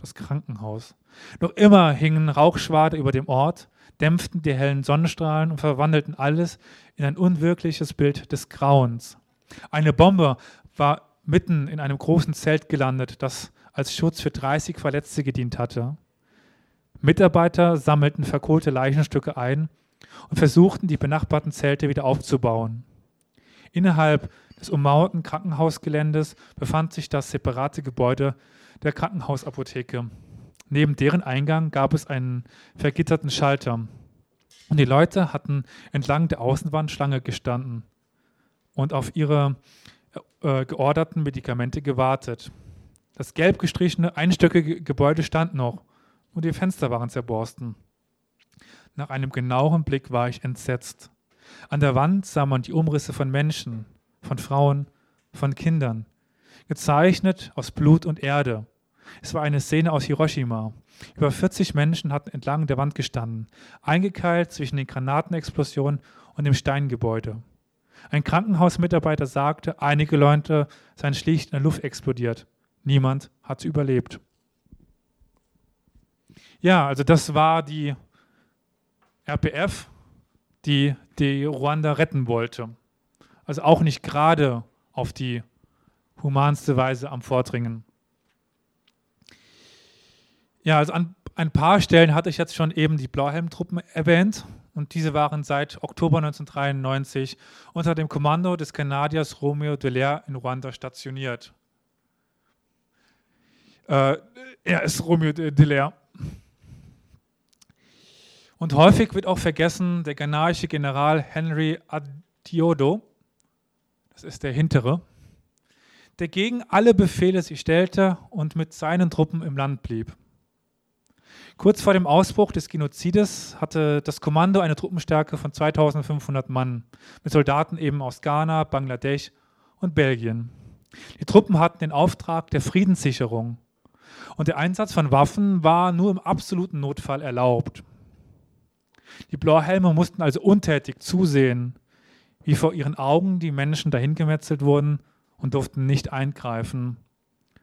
Das Krankenhaus. Noch immer hingen Rauchschwade über dem Ort, dämpften die hellen Sonnenstrahlen und verwandelten alles in ein unwirkliches Bild des Grauens. Eine Bombe war mitten in einem großen Zelt gelandet, das als Schutz für 30 Verletzte gedient hatte. Mitarbeiter sammelten verkohlte Leichenstücke ein und versuchten, die benachbarten Zelte wieder aufzubauen. Innerhalb des ummauerten Krankenhausgeländes befand sich das separate Gebäude der Krankenhausapotheke. Neben deren Eingang gab es einen vergitterten Schalter. Und die Leute hatten entlang der Außenwandschlange gestanden. und auf ihre äh, georderten Medikamente gewartet. Das gelb gestrichene, einstöckige Gebäude stand noch und die Fenster waren zerborsten. Nach einem genaueren Blick war ich entsetzt. An der Wand sah man die Umrisse von Menschen, von Frauen, von Kindern, gezeichnet aus Blut und Erde. Es war eine Szene aus Hiroshima. Über 40 Menschen hatten entlang der Wand gestanden, eingekeilt zwischen den Granatenexplosionen und dem Steingebäude. Ein Krankenhausmitarbeiter sagte, einige Leute seien schlicht in der Luft explodiert. Niemand hatte überlebt. Ja, also das war die RPF, die die Ruanda retten wollte. Also auch nicht gerade auf die humanste Weise am Vordringen. Ja, also an ein paar Stellen hatte ich jetzt schon eben die Blauhelmtruppen erwähnt und diese waren seit Oktober 1993 unter dem Kommando des Kanadiers Romeo Dallaire in Ruanda stationiert. Äh, er ist Romeo Dallaire. Und häufig wird auch vergessen der ghanaische General Henry Adiodo, das ist der hintere, der gegen alle Befehle sich stellte und mit seinen Truppen im Land blieb. Kurz vor dem Ausbruch des Genozides hatte das Kommando eine Truppenstärke von 2500 Mann, mit Soldaten eben aus Ghana, Bangladesch und Belgien. Die Truppen hatten den Auftrag der Friedenssicherung und der Einsatz von Waffen war nur im absoluten Notfall erlaubt. Die Blauhelme mussten also untätig zusehen, wie vor ihren Augen die Menschen dahingemetzelt wurden und durften nicht eingreifen,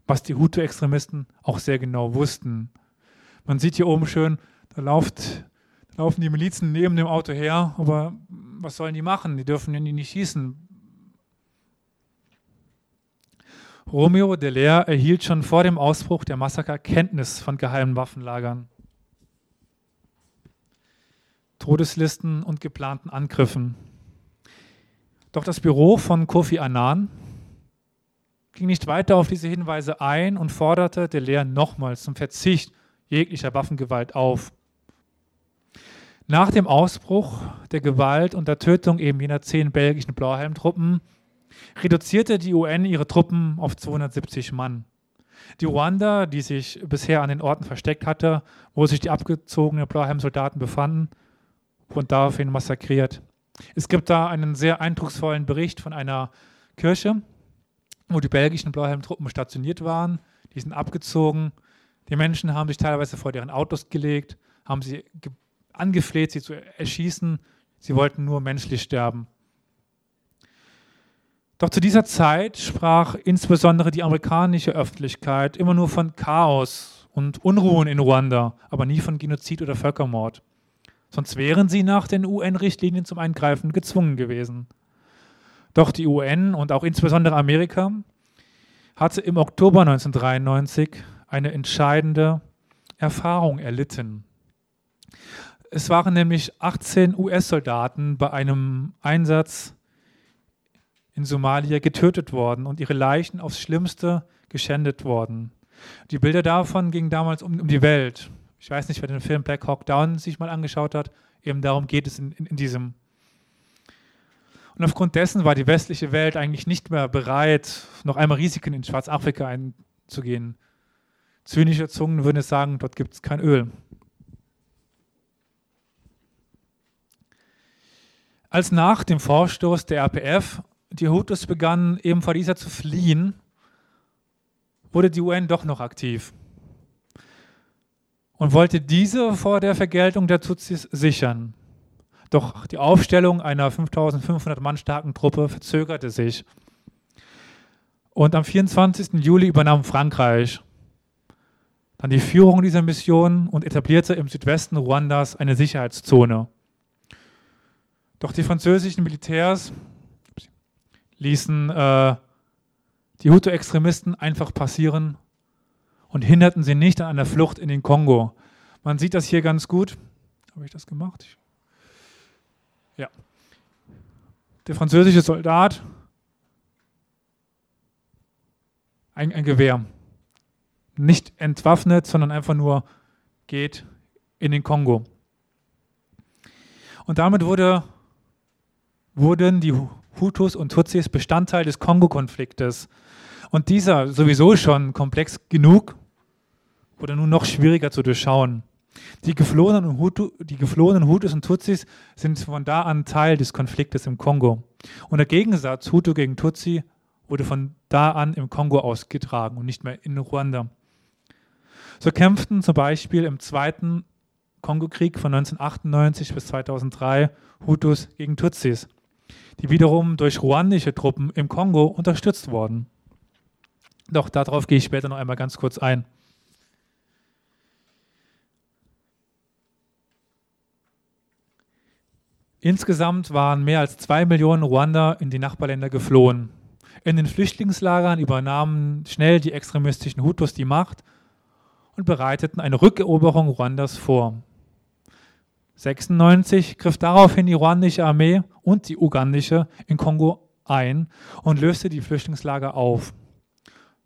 was die Hutu-Extremisten auch sehr genau wussten. Man sieht hier oben schön, da, lauft, da laufen die Milizen neben dem Auto her, aber was sollen die machen? Die dürfen ja nicht schießen. Romeo Dallaire erhielt schon vor dem Ausbruch der Massaker Kenntnis von geheimen Waffenlagern. Todeslisten und geplanten Angriffen. Doch das Büro von Kofi Annan ging nicht weiter auf diese Hinweise ein und forderte Delair nochmals zum Verzicht jeglicher Waffengewalt auf. Nach dem Ausbruch der Gewalt und der Tötung eben jener zehn belgischen Blauhelmtruppen reduzierte die UN ihre Truppen auf 270 Mann. Die Ruanda, die sich bisher an den Orten versteckt hatte, wo sich die abgezogenen Blauhelmsoldaten befanden, und daraufhin massakriert. Es gibt da einen sehr eindrucksvollen Bericht von einer Kirche, wo die belgischen Blauhelmtruppen stationiert waren. Die sind abgezogen. Die Menschen haben sich teilweise vor deren Autos gelegt, haben sie angefleht, sie zu erschießen. Sie wollten nur menschlich sterben. Doch zu dieser Zeit sprach insbesondere die amerikanische Öffentlichkeit immer nur von Chaos und Unruhen in Ruanda, aber nie von Genozid oder Völkermord. Sonst wären sie nach den UN-Richtlinien zum Eingreifen gezwungen gewesen. Doch die UN und auch insbesondere Amerika hatte im Oktober 1993 eine entscheidende Erfahrung erlitten. Es waren nämlich 18 US-Soldaten bei einem Einsatz in Somalia getötet worden und ihre Leichen aufs Schlimmste geschändet worden. Die Bilder davon gingen damals um, die Welt. Ich weiß nicht, wer den Film Black Hawk Down sich mal angeschaut hat. Eben darum geht es in, in, in diesem. Und aufgrund dessen war die westliche Welt eigentlich nicht mehr bereit, noch einmal Risiken in Schwarzafrika einzugehen. Zynische Zungen würden es sagen, dort gibt es kein Öl. Als nach dem Vorstoß der RPF die Hutus begannen, eben vor dieser zu fliehen, wurde die UN doch noch aktiv und wollte diese vor der Vergeltung der Tutsis sichern. Doch die Aufstellung einer 5500 Mann starken Truppe verzögerte sich. Und am 24. Juli übernahm Frankreich dann die Führung dieser Mission und etablierte im Südwesten Ruandas eine Sicherheitszone. Doch die französischen Militärs ließen äh, die Hutu-Extremisten einfach passieren und hinderten sie nicht an einer Flucht in den Kongo. Man sieht das hier ganz gut. Habe ich das gemacht? Ja. Der französische Soldat, ein, ein Gewehr, nicht entwaffnet, sondern einfach nur geht in den Kongo. Und damit wurde, wurden die Hutus und Tutsis Bestandteil des Kongo-Konfliktes. Und dieser, sowieso schon komplex genug, wurde nun noch schwieriger zu durchschauen. Die geflohenen, Hutu, die geflohenen Hutus und Tutsis sind von da an Teil des Konfliktes im Kongo. Und der Gegensatz Hutu gegen Tutsi wurde von da an im Kongo ausgetragen und nicht mehr in Ruanda. So kämpften zum Beispiel im Zweiten Kongokrieg von 1998 bis 2003 Hutus gegen Tutsis, die wiederum durch ruandische Truppen im Kongo unterstützt wurden. Doch darauf gehe ich später noch einmal ganz kurz ein. Insgesamt waren mehr als zwei Millionen Ruander in die Nachbarländer geflohen. In den Flüchtlingslagern übernahmen schnell die extremistischen Hutus die Macht und bereiteten eine Rückeroberung Ruandas vor. 96 griff daraufhin die ruandische Armee und die ugandische in Kongo ein und löste die Flüchtlingslager auf.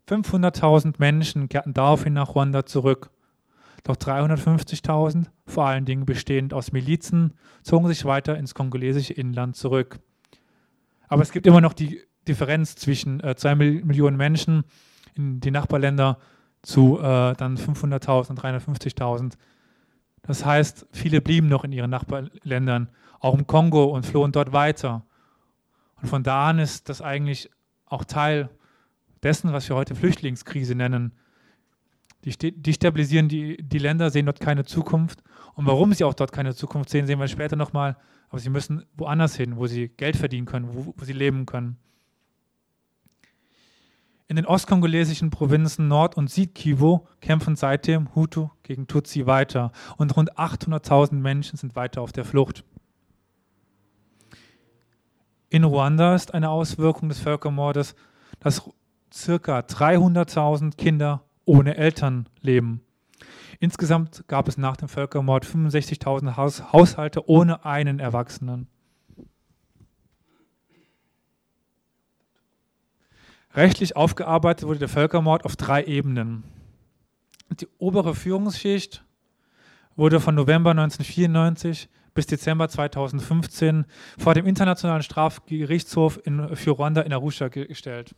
500.000 Menschen kehrten daraufhin nach Ruanda zurück. Doch 350.000, vor allen Dingen bestehend aus Milizen, zogen sich weiter ins kongolesische Inland zurück. Aber es gibt immer noch die Differenz zwischen äh, 2 Millionen Menschen in die Nachbarländer zu äh, dann 500.000, 350.000. Das heißt, viele blieben noch in ihren Nachbarländern, auch im Kongo und flohen dort weiter. Und von da an ist das eigentlich auch Teil dessen, was wir heute Flüchtlingskrise nennen. Die destabilisieren die, die Länder, sehen dort keine Zukunft. Und warum sie auch dort keine Zukunft sehen, sehen wir später nochmal. Aber sie müssen woanders hin, wo sie Geld verdienen können, wo, wo sie leben können. In den ostkongolesischen Provinzen Nord- und Südkivu kämpfen seitdem Hutu gegen Tutsi weiter und rund 800.000 Menschen sind weiter auf der Flucht. In Ruanda ist eine Auswirkung des Völkermordes, dass ca. 300.000 Kinder ohne Eltern leben. Insgesamt gab es nach dem Völkermord 65.000 Haus Haushalte ohne einen Erwachsenen. Rechtlich aufgearbeitet wurde der Völkermord auf drei Ebenen. Die obere Führungsschicht wurde von November 1994 bis Dezember 2015 vor dem Internationalen Strafgerichtshof in, für Ruanda in Arusha gestellt.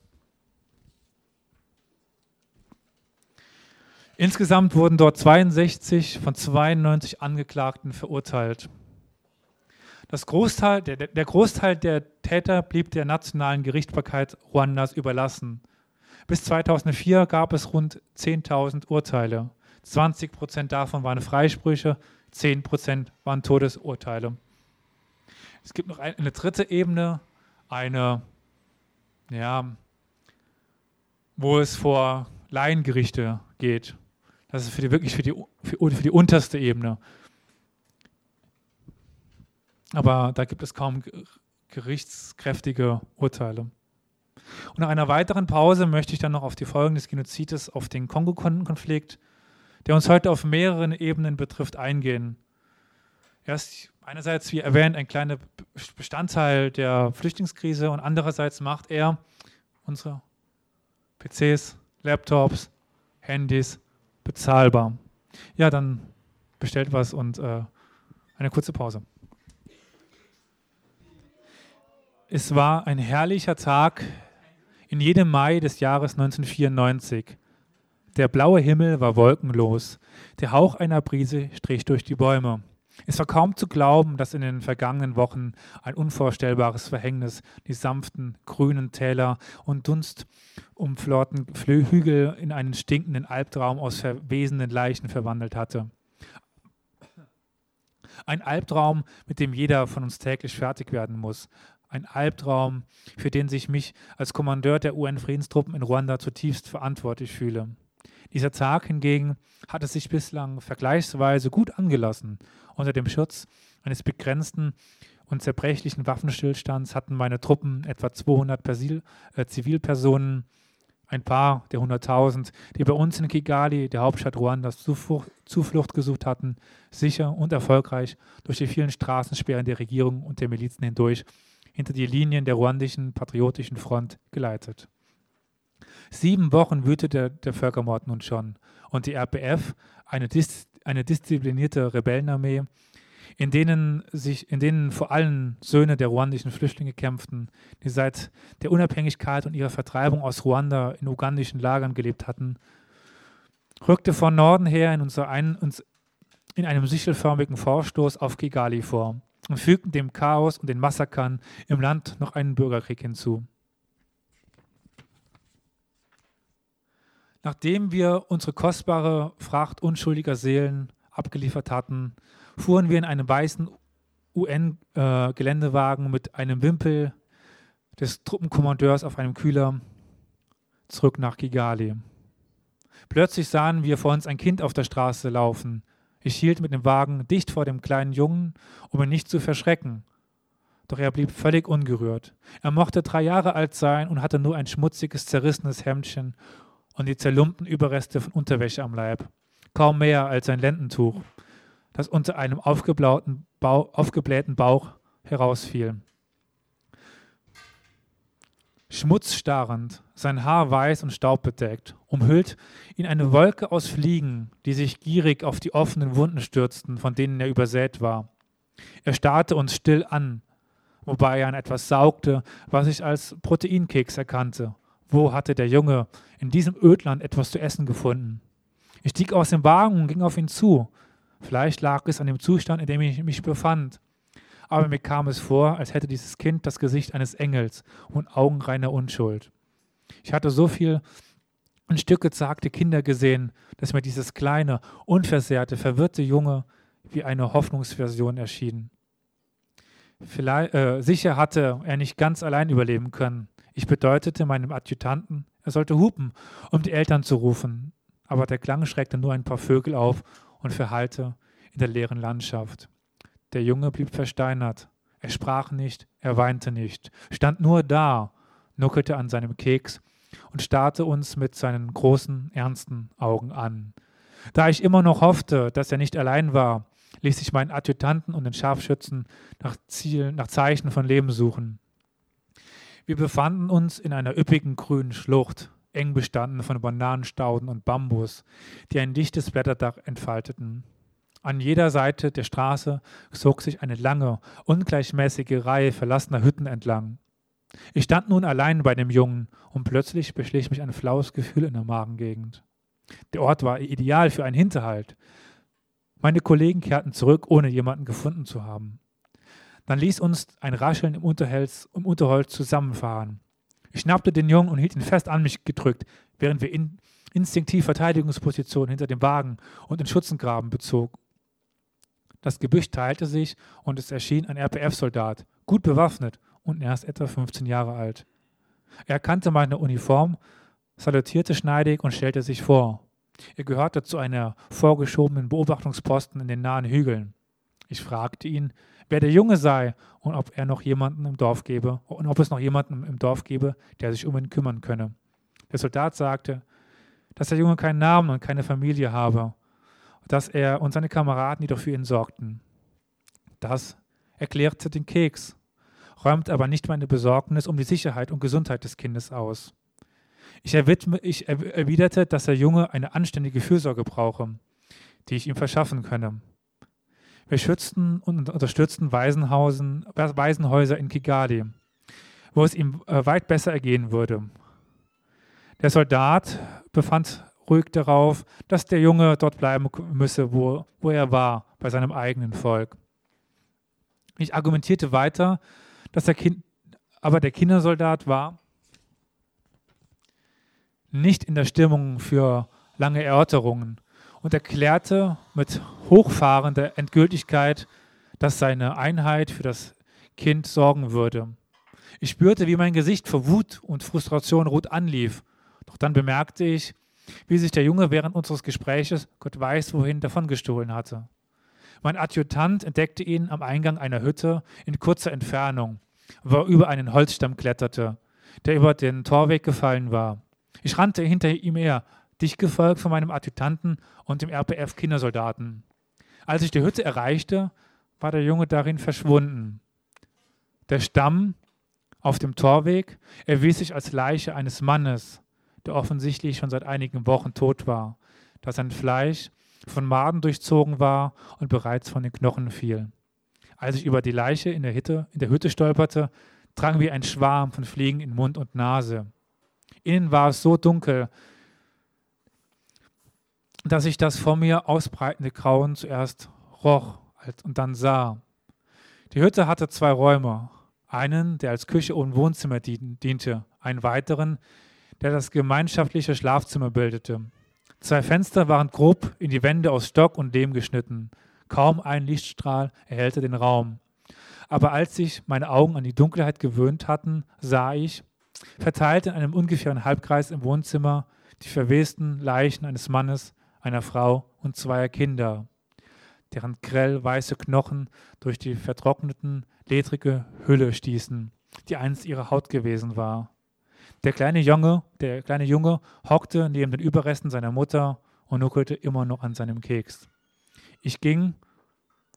Insgesamt wurden dort 62 von 92 Angeklagten verurteilt. Großteil, der, der Großteil der Täter blieb der nationalen Gerichtsbarkeit Ruandas überlassen. Bis 2004 gab es rund 10.000 Urteile. 20 Prozent davon waren Freisprüche, 10 Prozent waren Todesurteile. Es gibt noch eine dritte Ebene, eine, ja, wo es vor Laiengerichte geht. Das ist für die, wirklich für die, für, für die unterste Ebene. Aber da gibt es kaum gerichtskräftige Urteile. Und nach einer weiteren Pause möchte ich dann noch auf die Folgen des Genozides auf den Kongo-Konflikt, der uns heute auf mehreren Ebenen betrifft, eingehen. Erst einerseits, wie erwähnt, ein kleiner Bestandteil der Flüchtlingskrise und andererseits macht er unsere PCs, Laptops, Handys bezahlbar. Ja, dann bestellt was und äh, eine kurze Pause. Es war ein herrlicher Tag in jedem Mai des Jahres 1994. Der blaue Himmel war wolkenlos. Der Hauch einer Brise strich durch die Bäume. Es war kaum zu glauben, dass in den vergangenen Wochen ein unvorstellbares Verhängnis die sanften, grünen Täler und dunstumflorten Hügel in einen stinkenden Albtraum aus verwesenden Leichen verwandelt hatte. Ein Albtraum, mit dem jeder von uns täglich fertig werden muss. Ein Albtraum, für den sich mich als Kommandeur der UN-Friedenstruppen in Ruanda zutiefst verantwortlich fühle. Dieser Tag hingegen hatte sich bislang vergleichsweise gut angelassen. Unter dem Schutz eines begrenzten und zerbrechlichen Waffenstillstands hatten meine Truppen etwa 200 Persil, äh, Zivilpersonen, ein paar der 100.000, die bei uns in Kigali, der Hauptstadt Ruandas, Zuflucht, Zuflucht gesucht hatten, sicher und erfolgreich durch die vielen Straßensperren der Regierung und der Milizen hindurch hinter die Linien der ruandischen patriotischen Front geleitet. Sieben Wochen wütete der Völkermord nun schon und die RPF, eine, dis eine disziplinierte Rebellenarmee, in denen, sich, in denen vor allem Söhne der ruandischen Flüchtlinge kämpften, die seit der Unabhängigkeit und ihrer Vertreibung aus Ruanda in ugandischen Lagern gelebt hatten, rückte von Norden her in, unser ein, uns in einem sichelförmigen Vorstoß auf Kigali vor und fügten dem Chaos und den Massakern im Land noch einen Bürgerkrieg hinzu. Nachdem wir unsere kostbare Fracht unschuldiger Seelen abgeliefert hatten, fuhren wir in einem weißen UN-Geländewagen äh, mit einem Wimpel des Truppenkommandeurs auf einem Kühler zurück nach Kigali. Plötzlich sahen wir vor uns ein Kind auf der Straße laufen. Ich hielt mit dem Wagen dicht vor dem kleinen Jungen, um ihn nicht zu verschrecken. Doch er blieb völlig ungerührt. Er mochte drei Jahre alt sein und hatte nur ein schmutziges, zerrissenes Hemdchen und die zerlumpten Überreste von Unterwäsche am Leib. Kaum mehr als ein Lendentuch, das unter einem aufgeblähten Bauch, aufgeblähten Bauch herausfiel. Schmutzstarrend, sein Haar weiß und staubbedeckt, umhüllt ihn eine Wolke aus Fliegen, die sich gierig auf die offenen Wunden stürzten, von denen er übersät war. Er starrte uns still an, wobei er an etwas saugte, was ich als Proteinkeks erkannte. Wo hatte der Junge in diesem Ödland etwas zu essen gefunden? Ich stieg aus dem Wagen und ging auf ihn zu. Vielleicht lag es an dem Zustand, in dem ich mich befand aber mir kam es vor, als hätte dieses Kind das Gesicht eines Engels und Augen reiner Unschuld. Ich hatte so viel in Stücke zagte Kinder gesehen, dass mir dieses kleine, unversehrte, verwirrte Junge wie eine Hoffnungsversion erschien. Äh, sicher hatte er nicht ganz allein überleben können. Ich bedeutete meinem Adjutanten, er sollte hupen, um die Eltern zu rufen. Aber der Klang schreckte nur ein paar Vögel auf und verhallte in der leeren Landschaft. Der Junge blieb versteinert. Er sprach nicht, er weinte nicht, stand nur da, nuckelte an seinem Keks und starrte uns mit seinen großen, ernsten Augen an. Da ich immer noch hoffte, dass er nicht allein war, ließ ich meinen Adjutanten und den Scharfschützen nach, Ziel, nach Zeichen von Leben suchen. Wir befanden uns in einer üppigen grünen Schlucht, eng bestanden von Bananenstauden und Bambus, die ein dichtes Blätterdach entfalteten. An jeder Seite der Straße zog sich eine lange, ungleichmäßige Reihe verlassener Hütten entlang. Ich stand nun allein bei dem Jungen und plötzlich beschlich mich ein flaues Gefühl in der Magengegend. Der Ort war ideal für einen Hinterhalt. Meine Kollegen kehrten zurück, ohne jemanden gefunden zu haben. Dann ließ uns ein Rascheln im, Unterholz, im Unterholz zusammenfahren. Ich schnappte den Jungen und hielt ihn fest an mich gedrückt, während wir in instinktiv Verteidigungsposition hinter dem Wagen und den Schützengraben bezogen. Das Gebüsch teilte sich und es erschien ein RPF-Soldat, gut bewaffnet und erst etwa 15 Jahre alt. Er erkannte meine Uniform, salutierte schneidig und stellte sich vor. Er gehörte zu einer vorgeschobenen Beobachtungsposten in den nahen Hügeln. Ich fragte ihn, wer der Junge sei und ob er noch jemanden im Dorf gebe und ob es noch jemanden im Dorf gebe, der sich um ihn kümmern könne. Der Soldat sagte, dass der Junge keinen Namen und keine Familie habe dass er und seine Kameraden jedoch für ihn sorgten. Das erklärte den Keks, räumt aber nicht meine Besorgnis um die Sicherheit und Gesundheit des Kindes aus. Ich, ich erwiderte, dass der Junge eine anständige Fürsorge brauche, die ich ihm verschaffen könne. Wir schützten und unterstützten Waisenhäuser in Kigali, wo es ihm äh, weit besser ergehen würde. Der Soldat befand ruhig darauf, dass der Junge dort bleiben müsse, wo, wo er war, bei seinem eigenen Volk. Ich argumentierte weiter, dass der Kind, aber der Kindersoldat war nicht in der Stimmung für lange Erörterungen und erklärte mit hochfahrender Endgültigkeit, dass seine Einheit für das Kind sorgen würde. Ich spürte, wie mein Gesicht vor Wut und Frustration rot anlief. Doch dann bemerkte ich, wie sich der Junge während unseres Gespräches, Gott weiß wohin, davongestohlen hatte. Mein Adjutant entdeckte ihn am Eingang einer Hütte in kurzer Entfernung, wo er über einen Holzstamm kletterte, der über den Torweg gefallen war. Ich rannte hinter ihm her, dicht gefolgt von meinem Adjutanten und dem RPF-Kindersoldaten. Als ich die Hütte erreichte, war der Junge darin verschwunden. Der Stamm auf dem Torweg erwies sich als Leiche eines Mannes, der offensichtlich schon seit einigen Wochen tot war, da sein Fleisch von Maden durchzogen war und bereits von den Knochen fiel. Als ich über die Leiche in der, Hütte, in der Hütte stolperte, drang wie ein Schwarm von Fliegen in Mund und Nase. Innen war es so dunkel, dass ich das vor mir ausbreitende Grauen zuerst roch und dann sah. Die Hütte hatte zwei Räume, einen, der als Küche und Wohnzimmer diente, einen weiteren, der das gemeinschaftliche Schlafzimmer bildete. Zwei Fenster waren grob in die Wände aus Stock und Lehm geschnitten. Kaum ein Lichtstrahl erhellte den Raum. Aber als sich meine Augen an die Dunkelheit gewöhnt hatten, sah ich, verteilt in einem ungefähren Halbkreis im Wohnzimmer, die verwesten Leichen eines Mannes, einer Frau und zweier Kinder, deren grell weiße Knochen durch die vertrockneten, ledrige Hülle stießen, die einst ihre Haut gewesen war. Der kleine Junge, der kleine Junge hockte neben den Überresten seiner Mutter und nuckelte immer noch an seinem Keks. Ich ging,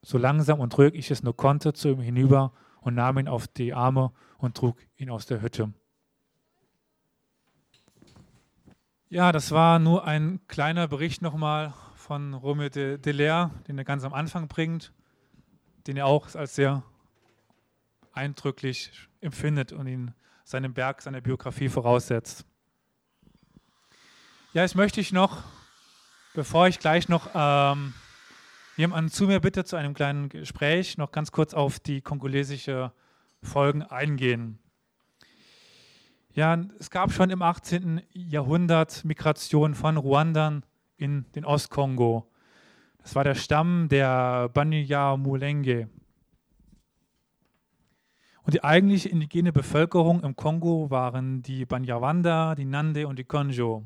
so langsam und ruhig ich es nur konnte, zu ihm hinüber und nahm ihn auf die Arme und trug ihn aus der Hütte. Ja, das war nur ein kleiner Bericht nochmal von Romeo de, de Leer, den er ganz am Anfang bringt, den er auch als sehr eindrücklich empfindet und ihn seinem Berg, seiner Biografie voraussetzt. Ja, jetzt möchte ich noch, bevor ich gleich noch ähm, jemanden zu mir bitte zu einem kleinen Gespräch, noch ganz kurz auf die kongolesische Folgen eingehen. Ja, es gab schon im 18. Jahrhundert Migration von Ruandern in den Ostkongo. Das war der Stamm der Banyamulenge. Und die eigentliche indigene Bevölkerung im Kongo waren die Banyarwanda, die Nande und die Konjo.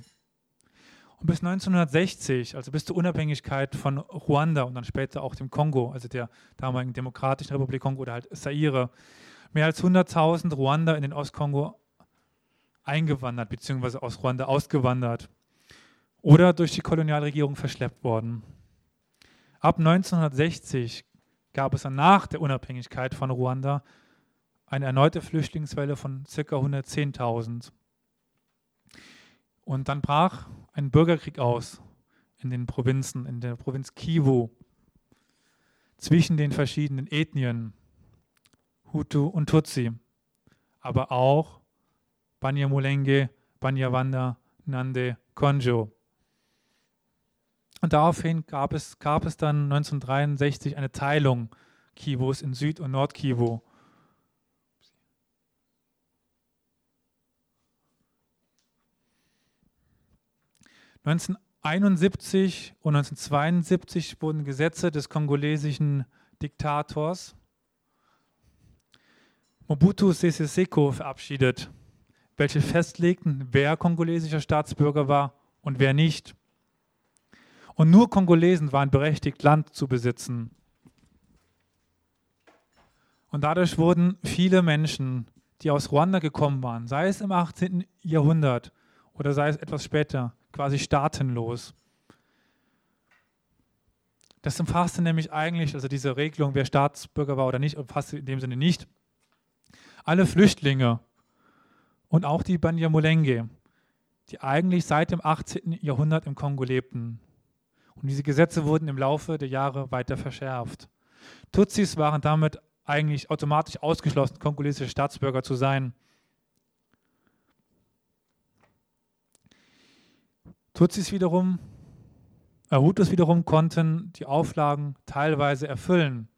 Und bis 1960, also bis zur Unabhängigkeit von Ruanda und dann später auch dem Kongo, also der damaligen Demokratischen Republik Kongo oder halt Zaire, mehr als 100.000 Ruander in den Ostkongo eingewandert bzw. aus Ruanda ausgewandert oder durch die Kolonialregierung verschleppt worden. Ab 1960 gab es dann nach der Unabhängigkeit von Ruanda eine erneute Flüchtlingswelle von ca. 110.000. Und dann brach ein Bürgerkrieg aus in den Provinzen, in der Provinz Kivu, zwischen den verschiedenen Ethnien, Hutu und Tutsi, aber auch Banyamulenge, Banyawanda, Nande, Konjo. Und daraufhin gab es, gab es dann 1963 eine Teilung Kivus in Süd- und Nordkivu. 1971 und 1972 wurden Gesetze des kongolesischen Diktators Mobutu Sese Seko verabschiedet, welche festlegten, wer kongolesischer Staatsbürger war und wer nicht. Und nur Kongolesen waren berechtigt, Land zu besitzen. Und dadurch wurden viele Menschen, die aus Ruanda gekommen waren, sei es im 18. Jahrhundert oder sei es etwas später, quasi staatenlos. Das umfasste nämlich eigentlich, also diese Regelung, wer Staatsbürger war oder nicht, umfasste in dem Sinne nicht alle Flüchtlinge und auch die Banyamulenge, die eigentlich seit dem 18. Jahrhundert im Kongo lebten. Und diese Gesetze wurden im Laufe der Jahre weiter verschärft. Tutsis waren damit eigentlich automatisch ausgeschlossen, kongolesische Staatsbürger zu sein. Tutsis wiederum, äh, Hutus wiederum konnten die Auflagen teilweise erfüllen.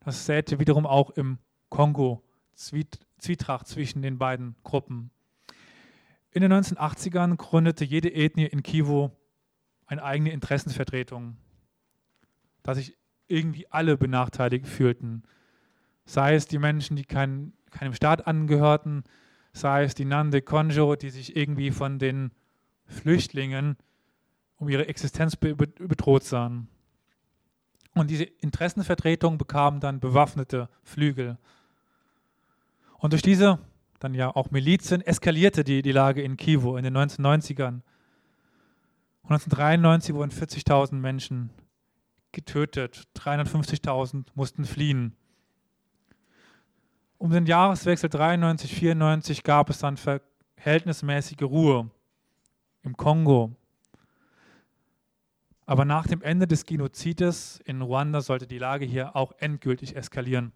Das säte wiederum auch im Kongo Zwietracht zwischen den beiden Gruppen. In den 1980ern gründete jede Ethnie in Kivu eine eigene Interessenvertretung, da sich irgendwie alle benachteiligt fühlten. Sei es die Menschen, die kein, keinem Staat angehörten, sei es die Nande Konjo, die sich irgendwie von den Flüchtlingen um ihre Existenz bedroht sahen. Und diese Interessenvertretung bekamen dann bewaffnete Flügel. Und durch diese dann ja auch Milizen eskalierte die, die Lage in Kivu in den 1990ern. 1993 wurden 40.000 Menschen getötet, 350.000 mussten fliehen. Um den Jahreswechsel 93-94 gab es dann verhältnismäßige Ruhe im Kongo. Aber nach dem Ende des Genozides in Ruanda sollte die Lage hier auch endgültig eskalieren.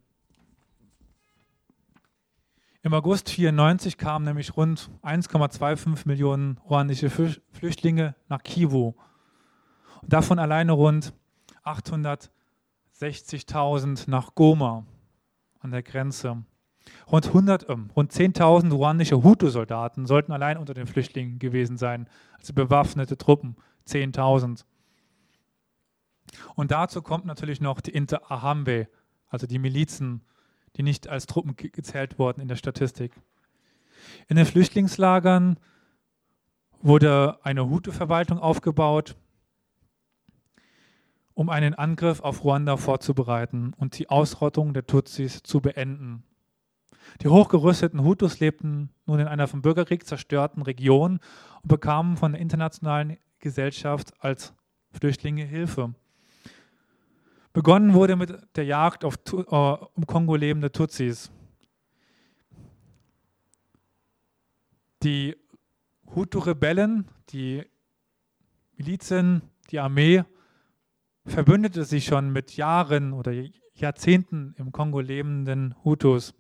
Im August 94 kamen nämlich rund 1,25 Millionen ruandische Flüchtlinge nach Kivu. Davon alleine rund 860.000 nach Goma an der Grenze. Rund, 100, äh, rund 10.000 ruandische Hutu-Soldaten sollten allein unter den Flüchtlingen gewesen sein, also bewaffnete Truppen, 10.000. Und dazu kommt natürlich noch die Inter-Ahambe, also die Milizen, die nicht als Truppen gezählt wurden in der Statistik. In den Flüchtlingslagern wurde eine Hutu-Verwaltung aufgebaut, um einen Angriff auf Ruanda vorzubereiten und die Ausrottung der Tutsis zu beenden. Die hochgerüsteten Hutus lebten nun in einer vom Bürgerkrieg zerstörten Region und bekamen von der internationalen Gesellschaft als Flüchtlinge Hilfe. Begonnen wurde mit der Jagd auf uh, im Kongo lebende Tutsis. Die Hutu-Rebellen, die Milizen, die Armee verbündete sich schon mit Jahren oder Jahrzehnten im Kongo lebenden Hutus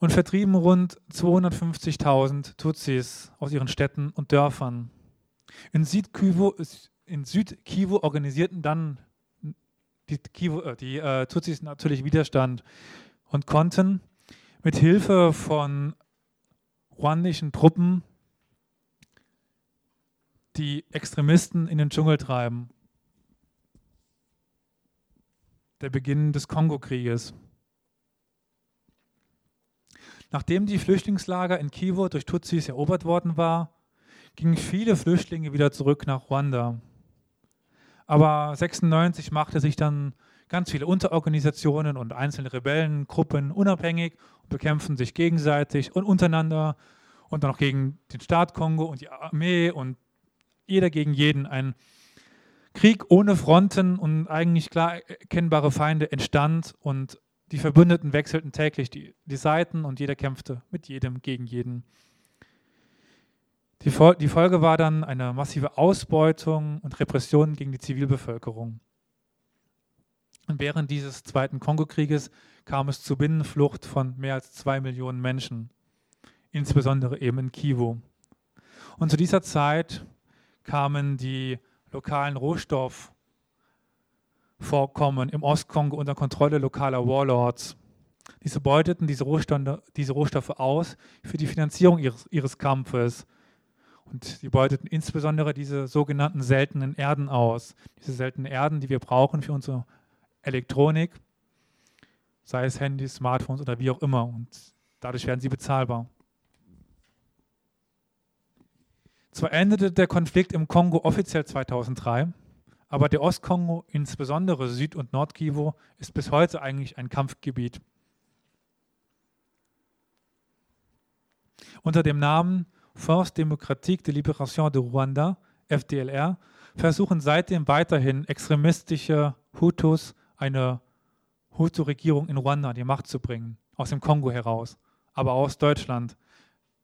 und vertrieben rund 250.000 Tutsis aus ihren Städten und Dörfern. In Südkivu, in Südkivu organisierten dann die, Kivu, äh, die äh, Tutsis natürlich Widerstand und konnten mit Hilfe von ruandischen Truppen die Extremisten in den Dschungel treiben. Der Beginn des Kongo-Krieges. Nachdem die Flüchtlingslager in Kivu durch Tutsis erobert worden war, gingen viele Flüchtlinge wieder zurück nach Ruanda. Aber 96 machte sich dann ganz viele Unterorganisationen und einzelne Rebellengruppen unabhängig und bekämpften sich gegenseitig und untereinander und dann auch gegen den Staat Kongo und die Armee und jeder gegen jeden. Ein Krieg ohne Fronten und eigentlich klar erkennbare Feinde entstand und die Verbündeten wechselten täglich die, die Seiten und jeder kämpfte mit jedem gegen jeden. Die, Fol die Folge war dann eine massive Ausbeutung und Repression gegen die Zivilbevölkerung. Und während dieses Zweiten Kongokrieges kam es zur Binnenflucht von mehr als zwei Millionen Menschen, insbesondere eben in Kivu. Und zu dieser Zeit kamen die lokalen Rohstoffvorkommen im Ostkongo unter Kontrolle lokaler Warlords. Diese beuteten diese, diese Rohstoffe aus für die Finanzierung ihres, ihres Kampfes. Und sie beuteten insbesondere diese sogenannten seltenen Erden aus. Diese seltenen Erden, die wir brauchen für unsere Elektronik, sei es Handys, Smartphones oder wie auch immer. Und dadurch werden sie bezahlbar. Zwar endete der Konflikt im Kongo offiziell 2003, aber der Ostkongo, insbesondere Süd- und Nordkivu, ist bis heute eigentlich ein Kampfgebiet. Unter dem Namen Force Démocratique de Libération de Rwanda, FDLR, versuchen seitdem weiterhin extremistische Hutus eine Hutu-Regierung in Ruanda an die Macht zu bringen, aus dem Kongo heraus, aber aus Deutschland.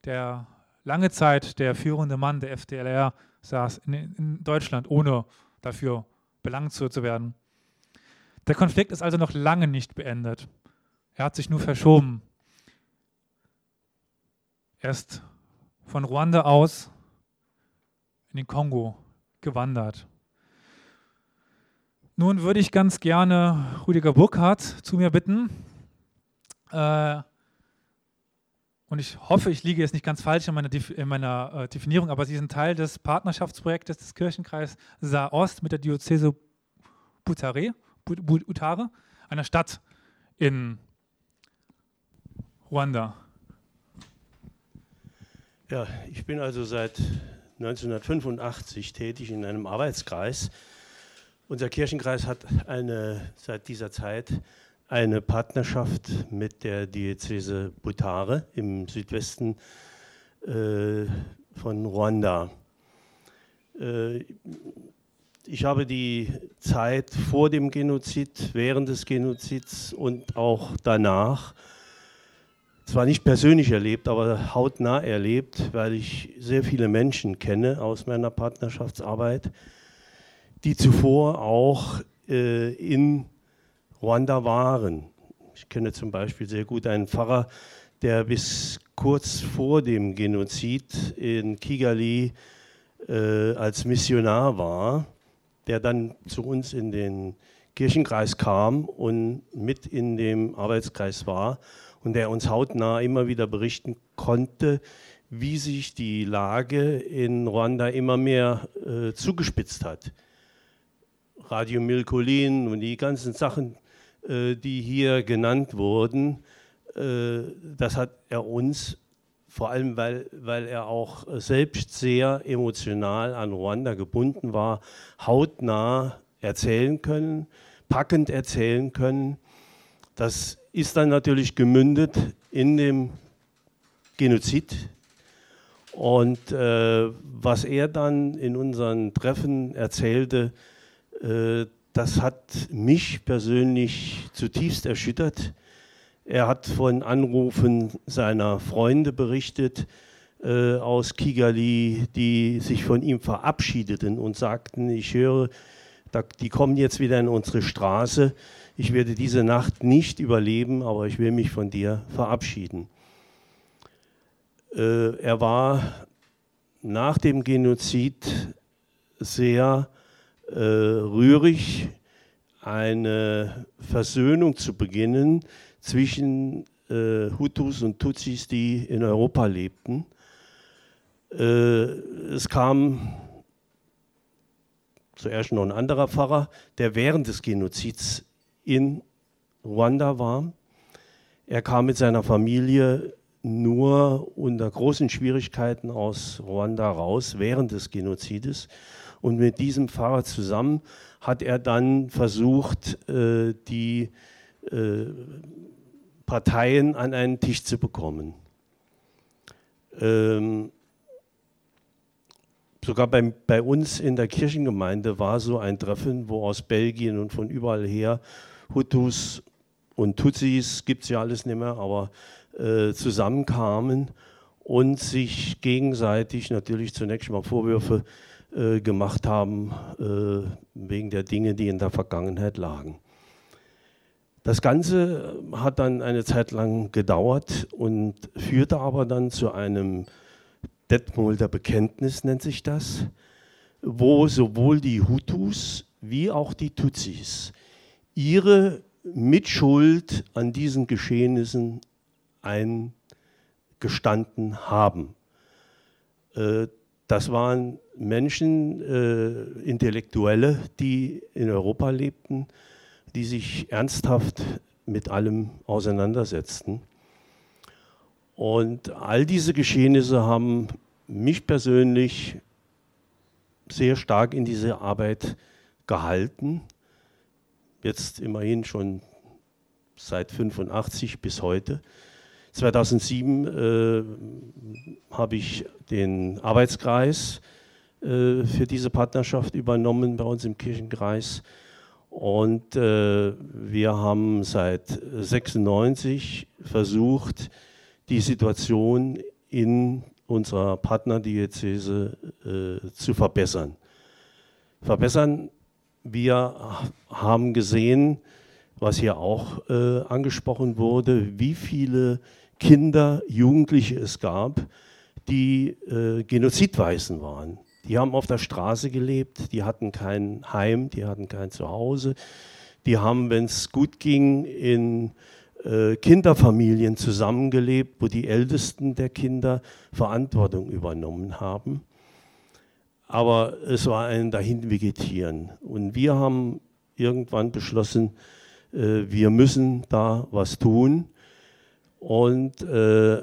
Der lange Zeit der führende Mann der FDLR saß in, in Deutschland, ohne dafür belangt zu, zu werden. Der Konflikt ist also noch lange nicht beendet. Er hat sich nur verschoben. Er ist von Ruanda aus in den Kongo gewandert. Nun würde ich ganz gerne Rüdiger Burkhardt zu mir bitten. Äh, und ich hoffe, ich liege jetzt nicht ganz falsch in meiner, in meiner äh, Definierung, aber Sie sind Teil des Partnerschaftsprojektes des Kirchenkreises Saar-Ost mit der Diözese Butare, Butare, einer Stadt in Ruanda. Ja, ich bin also seit 1985 tätig in einem Arbeitskreis. Unser Kirchenkreis hat eine, seit dieser Zeit eine Partnerschaft mit der Diözese Butare im Südwesten äh, von Ruanda. Äh, ich habe die Zeit vor dem Genozid, während des Genozids und auch danach zwar nicht persönlich erlebt, aber hautnah erlebt, weil ich sehr viele Menschen kenne aus meiner Partnerschaftsarbeit, die zuvor auch äh, in Ruanda waren. Ich kenne zum Beispiel sehr gut einen Pfarrer, der bis kurz vor dem Genozid in Kigali äh, als Missionar war, der dann zu uns in den Kirchenkreis kam und mit in dem Arbeitskreis war und der uns hautnah immer wieder berichten konnte, wie sich die Lage in Ruanda immer mehr äh, zugespitzt hat. Radio Milkolin und die ganzen Sachen, äh, die hier genannt wurden, äh, das hat er uns, vor allem weil, weil er auch selbst sehr emotional an Ruanda gebunden war, hautnah erzählen können, packend erzählen können. Das ist dann natürlich gemündet in dem Genozid. Und äh, was er dann in unseren Treffen erzählte, äh, das hat mich persönlich zutiefst erschüttert. Er hat von Anrufen seiner Freunde berichtet äh, aus Kigali, die sich von ihm verabschiedeten und sagten, ich höre, da, die kommen jetzt wieder in unsere Straße, ich werde diese Nacht nicht überleben, aber ich will mich von dir verabschieden. Äh, er war nach dem Genozid sehr äh, rührig, eine Versöhnung zu beginnen zwischen äh, Hutus und Tutsis, die in Europa lebten. Äh, es kam zuerst noch ein anderer Pfarrer, der während des Genozids in Ruanda war. Er kam mit seiner Familie nur unter großen Schwierigkeiten aus Ruanda raus während des Genozides. Und mit diesem Pfarrer zusammen hat er dann versucht, äh, die äh, Parteien an einen Tisch zu bekommen. Ähm, sogar bei, bei uns in der Kirchengemeinde war so ein Treffen, wo aus Belgien und von überall her Hutus und Tutsis, gibt es ja alles nicht mehr, aber äh, zusammenkamen und sich gegenseitig natürlich zunächst mal Vorwürfe äh, gemacht haben äh, wegen der Dinge, die in der Vergangenheit lagen. Das Ganze hat dann eine Zeit lang gedauert und führte aber dann zu einem Detmolder Bekenntnis, nennt sich das, wo sowohl die Hutus wie auch die Tutsis ihre Mitschuld an diesen Geschehnissen eingestanden haben. Äh, das waren Menschen, äh, Intellektuelle, die in Europa lebten, die sich ernsthaft mit allem auseinandersetzten. Und all diese Geschehnisse haben mich persönlich sehr stark in diese Arbeit gehalten. Jetzt immerhin schon seit 85 bis heute. 2007 äh, habe ich den Arbeitskreis äh, für diese Partnerschaft übernommen bei uns im Kirchenkreis. Und äh, wir haben seit 96 versucht, die Situation in unserer Partnerdiözese äh, zu verbessern. Verbessern, wir haben gesehen, was hier auch äh, angesprochen wurde, wie viele Kinder, Jugendliche es gab, die äh, Genozidweisen waren. Die haben auf der Straße gelebt, die hatten kein Heim, die hatten kein Zuhause. Die haben, wenn es gut ging, in äh, Kinderfamilien zusammengelebt, wo die Ältesten der Kinder Verantwortung übernommen haben. Aber es war ein Dahinvegetieren. Und wir haben irgendwann beschlossen, äh, wir müssen da was tun und äh,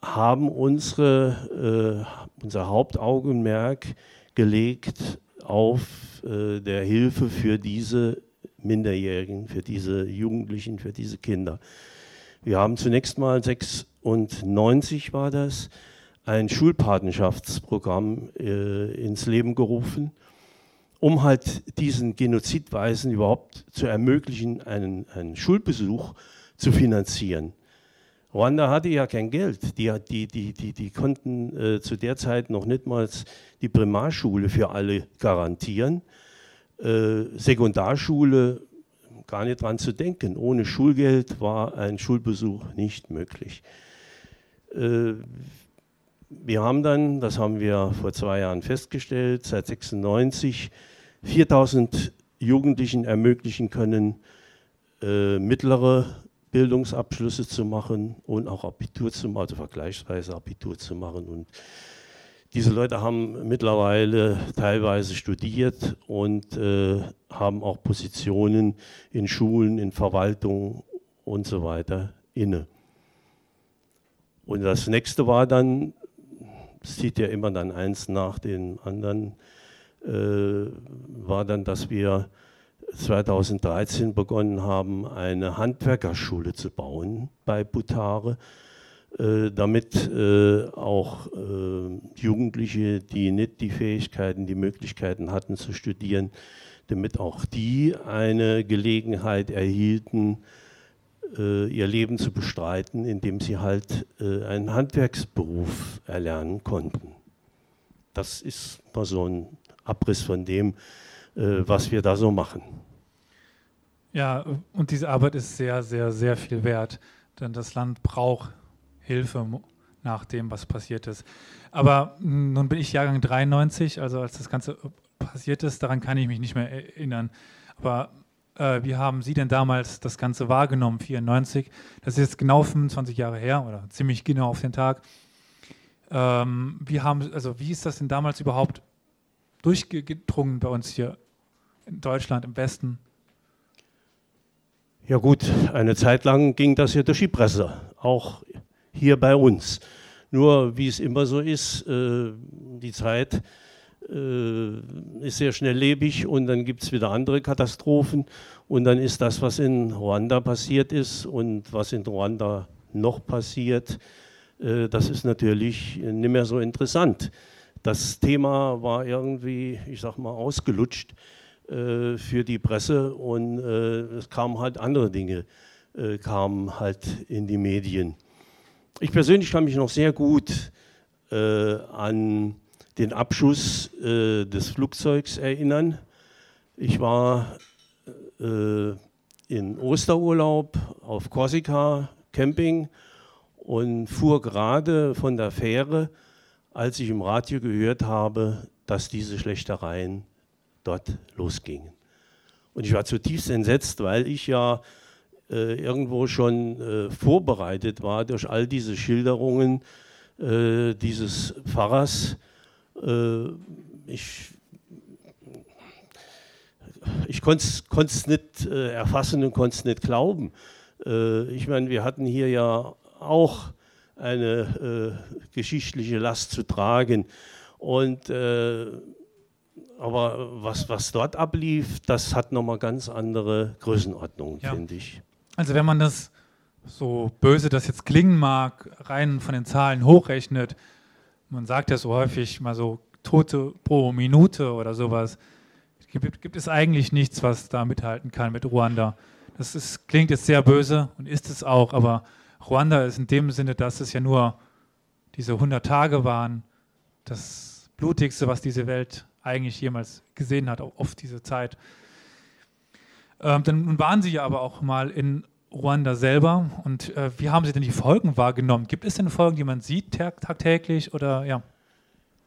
haben unsere, äh, unser Hauptaugenmerk gelegt auf äh, der Hilfe für diese Minderjährigen, für diese Jugendlichen, für diese Kinder. Wir haben zunächst mal 96 war das, ein Schulpatenschaftsprogramm äh, ins Leben gerufen, um halt diesen Genozidweisen überhaupt zu ermöglichen, einen, einen Schulbesuch zu finanzieren. Ruanda hatte ja kein Geld. Die, die, die, die, die konnten äh, zu der Zeit noch nicht mal die Primarschule für alle garantieren. Äh, Sekundarschule gar nicht dran zu denken. Ohne Schulgeld war ein Schulbesuch nicht möglich. Äh, wir haben dann, das haben wir vor zwei Jahren festgestellt, seit 96 4000 Jugendlichen ermöglichen können, äh, mittlere Bildungsabschlüsse zu machen und auch Abitur zu machen, also vergleichsweise Abitur zu machen. Und diese Leute haben mittlerweile teilweise studiert und äh, haben auch Positionen in Schulen, in Verwaltung und so weiter inne. Und das nächste war dann, es sieht ja immer dann eins nach dem anderen, äh, war dann, dass wir 2013 begonnen haben, eine Handwerkerschule zu bauen bei Butare, äh, damit äh, auch äh, Jugendliche, die nicht die Fähigkeiten, die Möglichkeiten hatten zu studieren, damit auch die eine Gelegenheit erhielten, ihr Leben zu bestreiten, indem sie halt äh, einen Handwerksberuf erlernen konnten. Das ist mal so ein Abriss von dem, äh, was wir da so machen. Ja, und diese Arbeit ist sehr, sehr, sehr viel wert, denn das Land braucht Hilfe nach dem, was passiert ist. Aber nun bin ich Jahrgang 93, also als das Ganze passiert ist, daran kann ich mich nicht mehr erinnern. Aber äh, wie haben Sie denn damals das Ganze wahrgenommen, 94? Das ist jetzt genau 25 Jahre her oder ziemlich genau auf den Tag. Ähm, wie, haben, also wie ist das denn damals überhaupt durchgedrungen bei uns hier in Deutschland, im Westen? Ja gut, eine Zeit lang ging das ja durch die Presse, auch hier bei uns. Nur wie es immer so ist, äh, die Zeit ist sehr schnelllebig und dann gibt es wieder andere Katastrophen und dann ist das, was in Ruanda passiert ist und was in Ruanda noch passiert, äh, das ist natürlich nicht mehr so interessant. Das Thema war irgendwie, ich sag mal, ausgelutscht äh, für die Presse und äh, es kamen halt andere Dinge, äh, kamen halt in die Medien. Ich persönlich kann mich noch sehr gut äh, an den Abschuss äh, des Flugzeugs erinnern. Ich war äh, in Osterurlaub auf Korsika, Camping und fuhr gerade von der Fähre als ich im Radio gehört habe, dass diese Schlechtereien dort losgingen. Und ich war zutiefst entsetzt, weil ich ja äh, irgendwo schon äh, vorbereitet war durch all diese Schilderungen äh, dieses Pfarrers. Äh, ich ich konnte es nicht äh, erfassen und konnte es nicht glauben. Äh, ich meine, wir hatten hier ja auch eine äh, geschichtliche Last zu tragen. Und, äh, aber was, was dort ablief, das hat nochmal ganz andere Größenordnungen, ja. finde ich. Also wenn man das so böse das jetzt klingen mag, rein von den Zahlen hochrechnet, man sagt ja so häufig mal so Tote pro Minute oder sowas, gibt, gibt es eigentlich nichts, was da mithalten kann mit Ruanda. Das ist, klingt jetzt sehr böse und ist es auch, aber Ruanda ist in dem Sinne, dass es ja nur diese 100 Tage waren, das blutigste, was diese Welt eigentlich jemals gesehen hat, auf diese Zeit. Ähm, dann waren Sie ja aber auch mal in Ruanda selber. Und äh, wie haben Sie denn die Folgen wahrgenommen? Gibt es denn Folgen, die man sieht tag tagtäglich oder ja?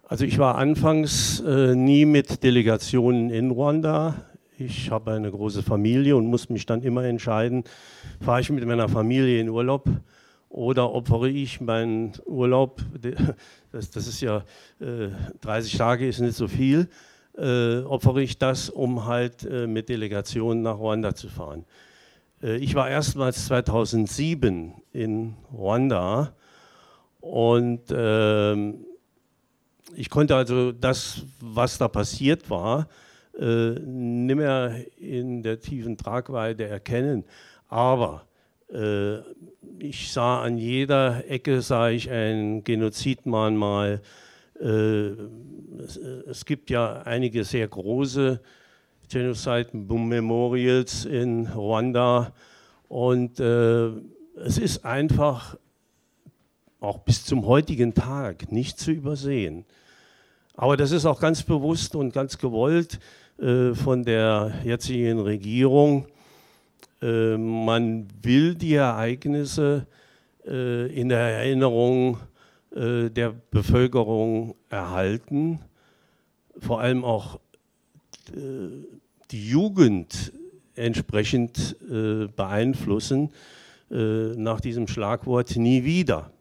Also ich war anfangs äh, nie mit Delegationen in Ruanda. Ich habe eine große Familie und muss mich dann immer entscheiden, fahre ich mit meiner Familie in Urlaub oder opfere ich meinen Urlaub, das, das ist ja äh, 30 Tage ist nicht so viel, äh, opfere ich das, um halt äh, mit Delegationen nach Ruanda zu fahren. Äh, ich war erstmals 2007 in Ruanda und ähm, ich konnte also das, was da passiert war, äh, nicht mehr in der tiefen Tragweite erkennen. Aber äh, ich sah an jeder Ecke sah ich ein Genozidmahnmal. Äh, es, es, gibt ja einige sehr große Genocide Memorials in Ruanda und äh, es ist einfach auch bis zum heutigen Tag nicht zu übersehen. Aber das ist auch ganz bewusst und ganz gewollt äh, von der jetzigen Regierung. Äh, man will die Ereignisse äh, in der Erinnerung äh, der Bevölkerung erhalten, vor allem auch äh, die Jugend entsprechend äh, beeinflussen nach diesem Schlagwort nie wieder.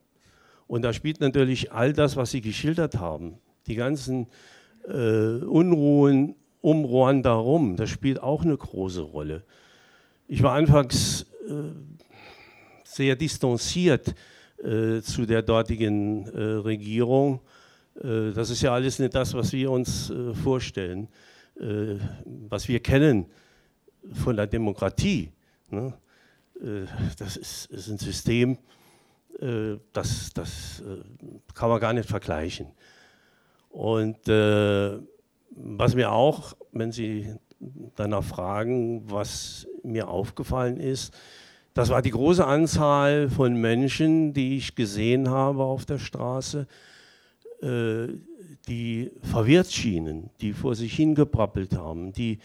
Und da spielt natürlich all das, was Sie geschildert haben, die ganzen Unruhen um Ruanda herum, das spielt auch eine große Rolle. Ich war anfangs sehr distanziert äh, zu der dortigen äh, Regierung. Äh, das ist ja alles nicht das, was wir uns äh, vorstellen, äh, was wir kennen von der Demokratie. Ne? Äh, das ist, ist, ein System, das, das kann man gar nicht vergleichen. Und was mir auch, wenn Sie danach fragen, was mir aufgefallen ist, das war die große Anzahl von Menschen, die ich gesehen habe auf der Straße, äh, die verwirrt schienen, die vor sich hingebrappelt haben, die,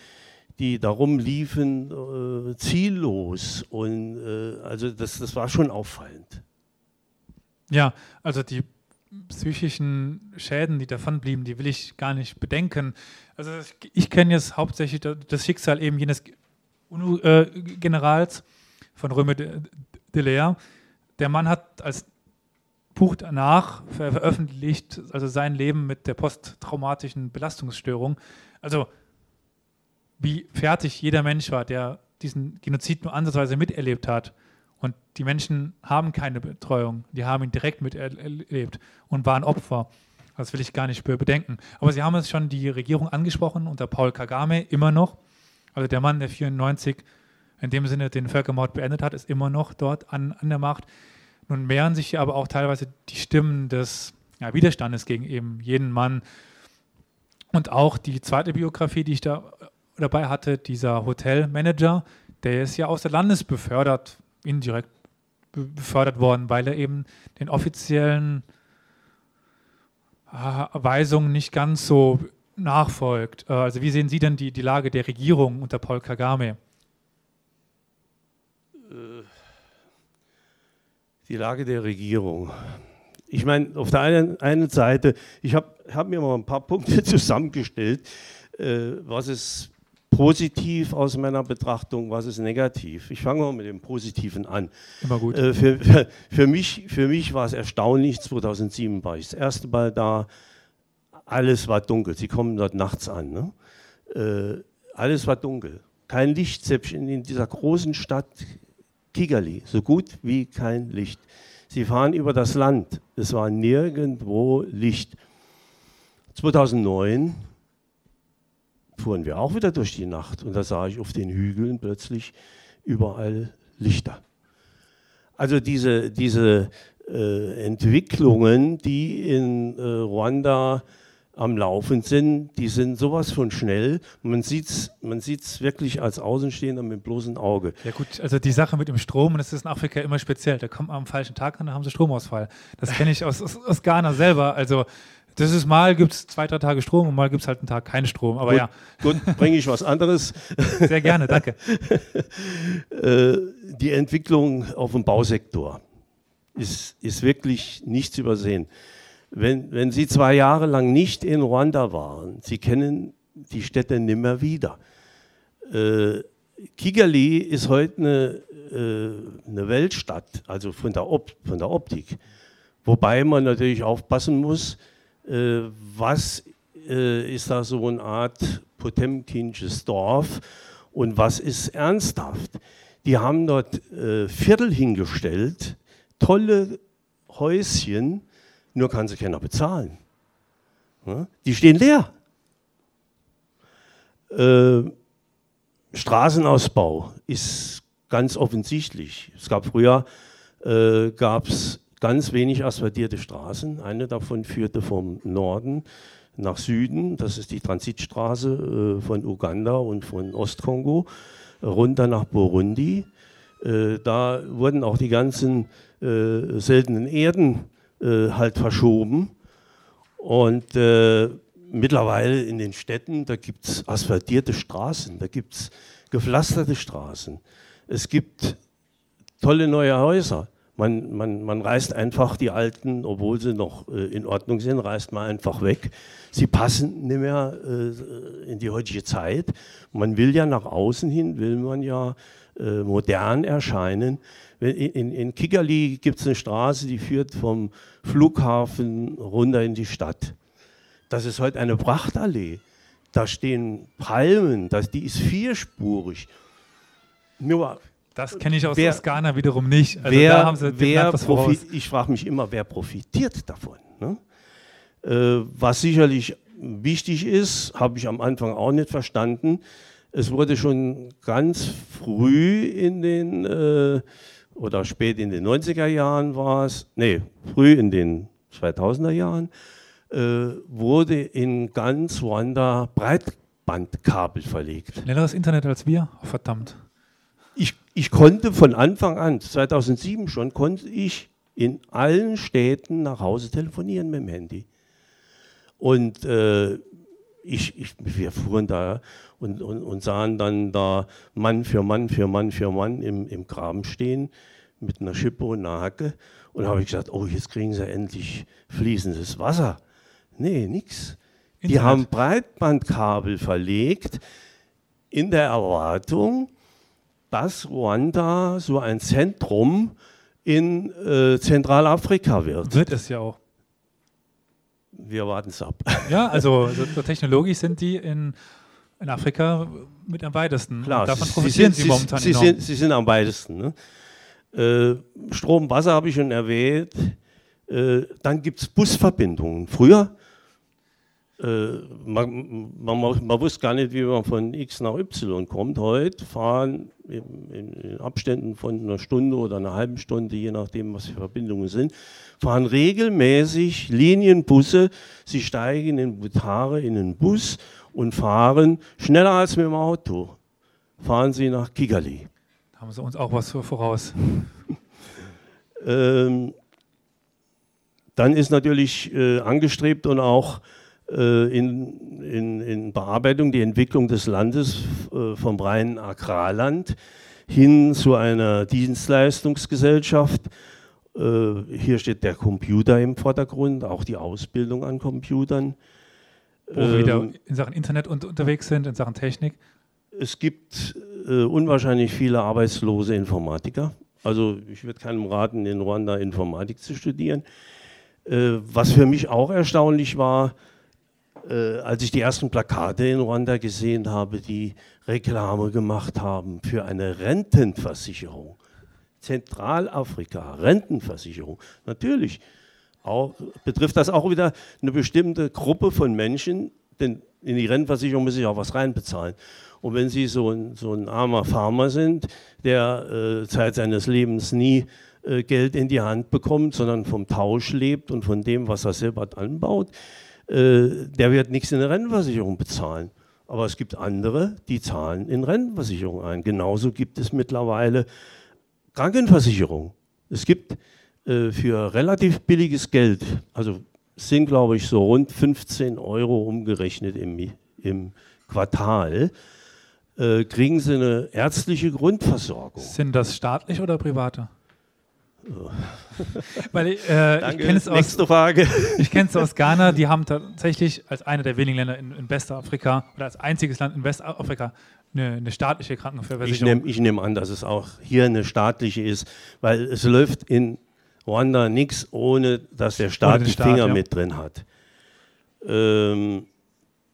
die darum liefen, äh, ziellos. Und äh, also das, das war schon auffallend. Ja, also die psychischen Schäden, die davon blieben, die will ich gar nicht bedenken. Also ich kenne jetzt hauptsächlich das Schicksal eben jenes UNO-Generals, von Röme de, de Leer. Der Mann hat als Buch danach veröffentlicht, also sein Leben mit der posttraumatischen Belastungsstörung. Also wie fertig jeder Mensch war, der diesen Genozid nur ansatzweise miterlebt hat. Und die Menschen haben keine Betreuung, die haben ihn direkt miterlebt und waren Opfer. Das will ich gar nicht bedenken. Aber Sie haben es schon die Regierung angesprochen, unter Paul Kagame immer noch. Also der Mann, der 94 in dem Sinne den Völkermord beendet hat, ist immer noch dort an, an der Macht. Nun mehren sich aber auch teilweise die Stimmen des ja, Widerstandes gegen eben jeden Mann. Und auch die zweite Biografie, die ich da äh, dabei hatte, dieser Hotelmanager, der ist ja aus der Landes befördert, indirekt befördert worden, weil er eben den offiziellen äh, Weisungen nicht ganz so nachfolgt. Äh, also wie sehen Sie denn die, die Lage der Regierung unter Paul Kagame? Die Lage der Regierung. Ich meine, auf der einen, einen Seite, ich habe hab mir mal ein paar Punkte zusammengestellt, äh, was ist positiv aus meiner Betrachtung, was ist negativ. Ich fange mal mit dem Positiven an. Immer gut. Äh, für, für, für, mich, für mich war es erstaunlich, 2007 war ich das erste Mal da, alles war dunkel. Sie kommen dort nachts an. Ne? Äh, alles war dunkel. Kein Licht, selbst in, in dieser großen Stadt Kigali, so gut wie kein Licht. Sie fahren über das Land, es war nirgendwo Licht. 2009 fuhren wir auch wieder durch die Nacht und da sah ich auf den Hügeln plötzlich überall Lichter. Also diese, diese äh, Entwicklungen, die in äh, Ruanda am Laufen sind, die sind sowas von schnell. Man sieht es man sieht's wirklich als Außenstehender mit bloßem Auge. Ja gut, also die Sache mit dem Strom, und das ist in Afrika immer speziell, da kommt man am falschen Tag an, da haben sie Stromausfall. Das kenne ich aus, aus, aus, Ghana selber. Also das ist mal gibt es zwei, drei Tage Strom und mal gibt es halt einen Tag keinen Strom. Aber gut, ja. Gut, bringe ich was anderes. Sehr gerne, danke. Äh, die Entwicklung auf dem Bausektor ist, ist wirklich nicht zu übersehen. Wenn, wenn Sie zwei Jahre lang nicht in Ruanda waren, Sie kennen die Städte nimmer wieder. Äh, Kigali ist heute eine, äh, eine Weltstadt, also von der, Op von der Optik. Wobei man natürlich aufpassen muss, äh, was äh, ist da so eine Art Potemkinsches Dorf und was ist ernsthaft. Die haben dort äh, Viertel hingestellt, tolle Häuschen, nur kann sie keiner bezahlen. Die stehen leer. Äh, Straßenausbau ist ganz offensichtlich. Es gab früher äh, gab's ganz wenig asphaltierte Straßen. Eine davon führte vom Norden nach Süden. Das ist die Transitstraße äh, von Uganda und von Ostkongo runter nach Burundi. Äh, da wurden auch die ganzen äh, seltenen Erden äh, halt verschoben. Und äh, mittlerweile in den Städten, da gibt es asphaltierte Straßen, da gibt es gepflasterte Straßen. Es gibt tolle neue Häuser. Man, man, man reißt einfach die alten, obwohl sie noch äh, in Ordnung sind, reißt man einfach weg. Sie passen nicht mehr äh, in die heutige Zeit. Man will ja nach außen hin, will man ja äh, modern erscheinen. In, in, Kigali gibt es eine Straße, die führt vom Flughafen runter in die Stadt. Das ist heute eine Prachtallee. Da stehen Palmen, das, die ist vierspurig. Nur das kenne ich aus, wer, aus Ghana wiederum nicht. Also wer, wer profit, ich frage mich immer, wer profitiert davon? Ne? Äh, was sicherlich wichtig ist, habe ich am Anfang auch nicht verstanden. Es wurde schon ganz früh in den, äh, oder spät in den 90er Jahren war es, nee, früh in den 2000er Jahren, äh, wurde in ganz Ruanda Breitbandkabel verlegt. Schnelleres Internet als wir? Oh, verdammt ich, ich konnte von Anfang an, 2007 schon, konnte ich in allen Städten nach Hause telefonieren mit dem Handy. Und äh, ich, ich, wir fuhren da und, und, und, sahen dann da Mann für Mann für Mann für Mann im, im Graben stehen mit einer Schippe und einer Hacke. Und da habe ich gesagt, oh, jetzt kriegen sie endlich fließendes Wasser. Nee, nix. Die haben Breitbandkabel verlegt in der Erwartung, dass Ruanda so ein Zentrum in äh, Zentralafrika wird. Wird es ja auch. Wir warten es ab. Ja, also so technologisch sind die in, in Afrika mit am weitesten. Klar, davon profitieren sie, sind, sie momentan sie, sie, sind, sie sind am weitesten. Ne? Äh, Strom, Wasser habe ich schon erwähnt. Äh, dann gibt es Busverbindungen. Früher äh, man, man, man, wusste gar nicht, wie man von X nach Y kommt. Heute fahren in, in, Abständen von einer Stunde oder einer halben Stunde, je nachdem, was für Verbindungen sind, fahren regelmäßig Linienbusse. Sie steigen in Butare in den Bus und fahren schneller als mit dem Auto. Fahren sie nach Kigali. Da haben sie uns auch was voraus. ähm, dann ist natürlich äh, angestrebt und auch in, in, in, Bearbeitung die Entwicklung des Landes äh, vom reinen Agrarland hin zu einer Dienstleistungsgesellschaft. Äh, hier steht der Computer im Vordergrund, auch die Ausbildung an Computern. Wo wir wieder ähm, in Sachen Internet unterwegs sind, in Sachen Technik. Es gibt unwahrscheinlich viele arbeitslose Informatiker. Also ich würde keinem raten, in Ruanda Informatik zu studieren. was für mich auch erstaunlich war, äh, als ich die ersten Plakate in Ruanda gesehen habe, die Reklame gemacht haben für eine Rentenversicherung. Zentralafrika, Rentenversicherung. Natürlich auch, betrifft das auch wieder eine bestimmte Gruppe von Menschen, denn in die Rentenversicherung muss ich auch was reinbezahlen. Und wenn Sie so ein, so ein armer Farmer sind, der äh, Zeit seines Lebens nie äh, Geld in die Hand bekommt, sondern vom Tausch lebt und von dem, was er selber anbaut, der wird nichts in der Rentenversicherung bezahlen. Aber es gibt andere, die zahlen in Rentenversicherung ein. Genauso gibt es mittlerweile Krankenversicherung. Es gibt äh, für relativ billiges Geld, also sind glaube ich so rund 15 Euro umgerechnet im, im Quartal, äh, kriegen sie eine ärztliche Grundversorgung. Sind das staatlich oder private? Weil ich, äh, Danke. ich kenne es aus, Frage. Ich kenne es aus Ghana, die haben tatsächlich als eine der wenigen Länder in, in Westafrika oder als einziges Land in Westafrika eine, eine staatliche Krankenversicherung. Ich nehme nehm an, dass es auch hier eine staatliche ist, weil es läuft in Ruanda nichts, ohne dass der Staat die Staat, Finger ja. mit drin hat. Ähm,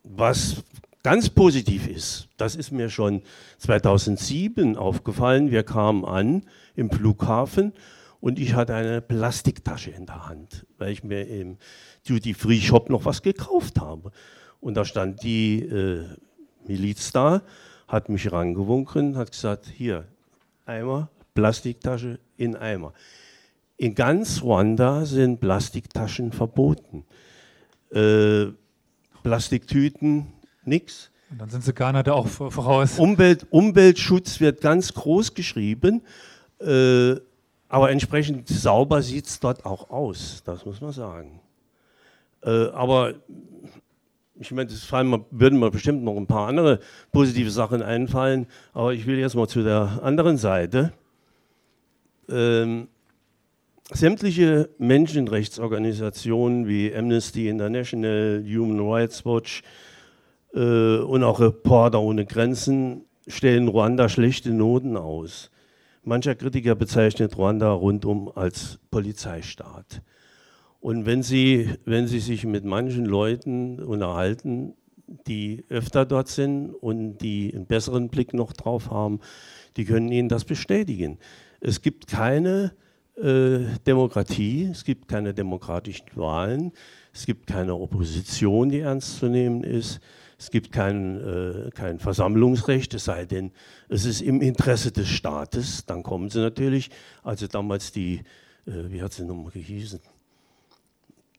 was ganz positiv ist, das ist mir schon 2007 aufgefallen. Wir kamen an im Flughafen und ich hatte eine Plastiktasche in der Hand, weil ich mir im Duty-Free-Shop noch was gekauft habe. Und da stand die äh, Miliz da, hat mich rangewunken, hat gesagt, hier, Eimer, Plastiktasche in Eimer. In ganz Ruanda sind Plastiktaschen verboten. Äh, Plastiktüten, nix. Und dann sind sie Ghana da auch voraus. Umwelt, Umweltschutz wird ganz groß geschrieben. Äh, Aber entsprechend sauber sieht es dort auch aus, das muss man sagen. Äh, aber ich meine, fallen würden mir bestimmt noch ein paar andere positive Sachen einfallen, aber ich will jetzt mal zu der anderen Seite. Ähm, sämtliche Menschenrechtsorganisationen wie Amnesty International, Human Rights Watch äh, und auch Reporter ohne Grenzen stellen Ruanda schlechte Noten aus. Mancher Kritiker bezeichnet Ruanda rundum als Polizeistaat. Und wenn Sie, wenn Sie sich mit manchen Leuten unterhalten, die öfter dort sind und die einen besseren Blick noch drauf haben, die können Ihnen das bestätigen. Es gibt keine äh, Demokratie, es gibt keine demokratischen Wahlen, es gibt keine Opposition, die ernst zu nehmen ist. Es gibt kein, äh, kein Versammlungsrecht, es sei denn, es ist im Interesse des Staates. Dann kommen sie natürlich, also damals die, äh, wie hat sie nochmal gehießen,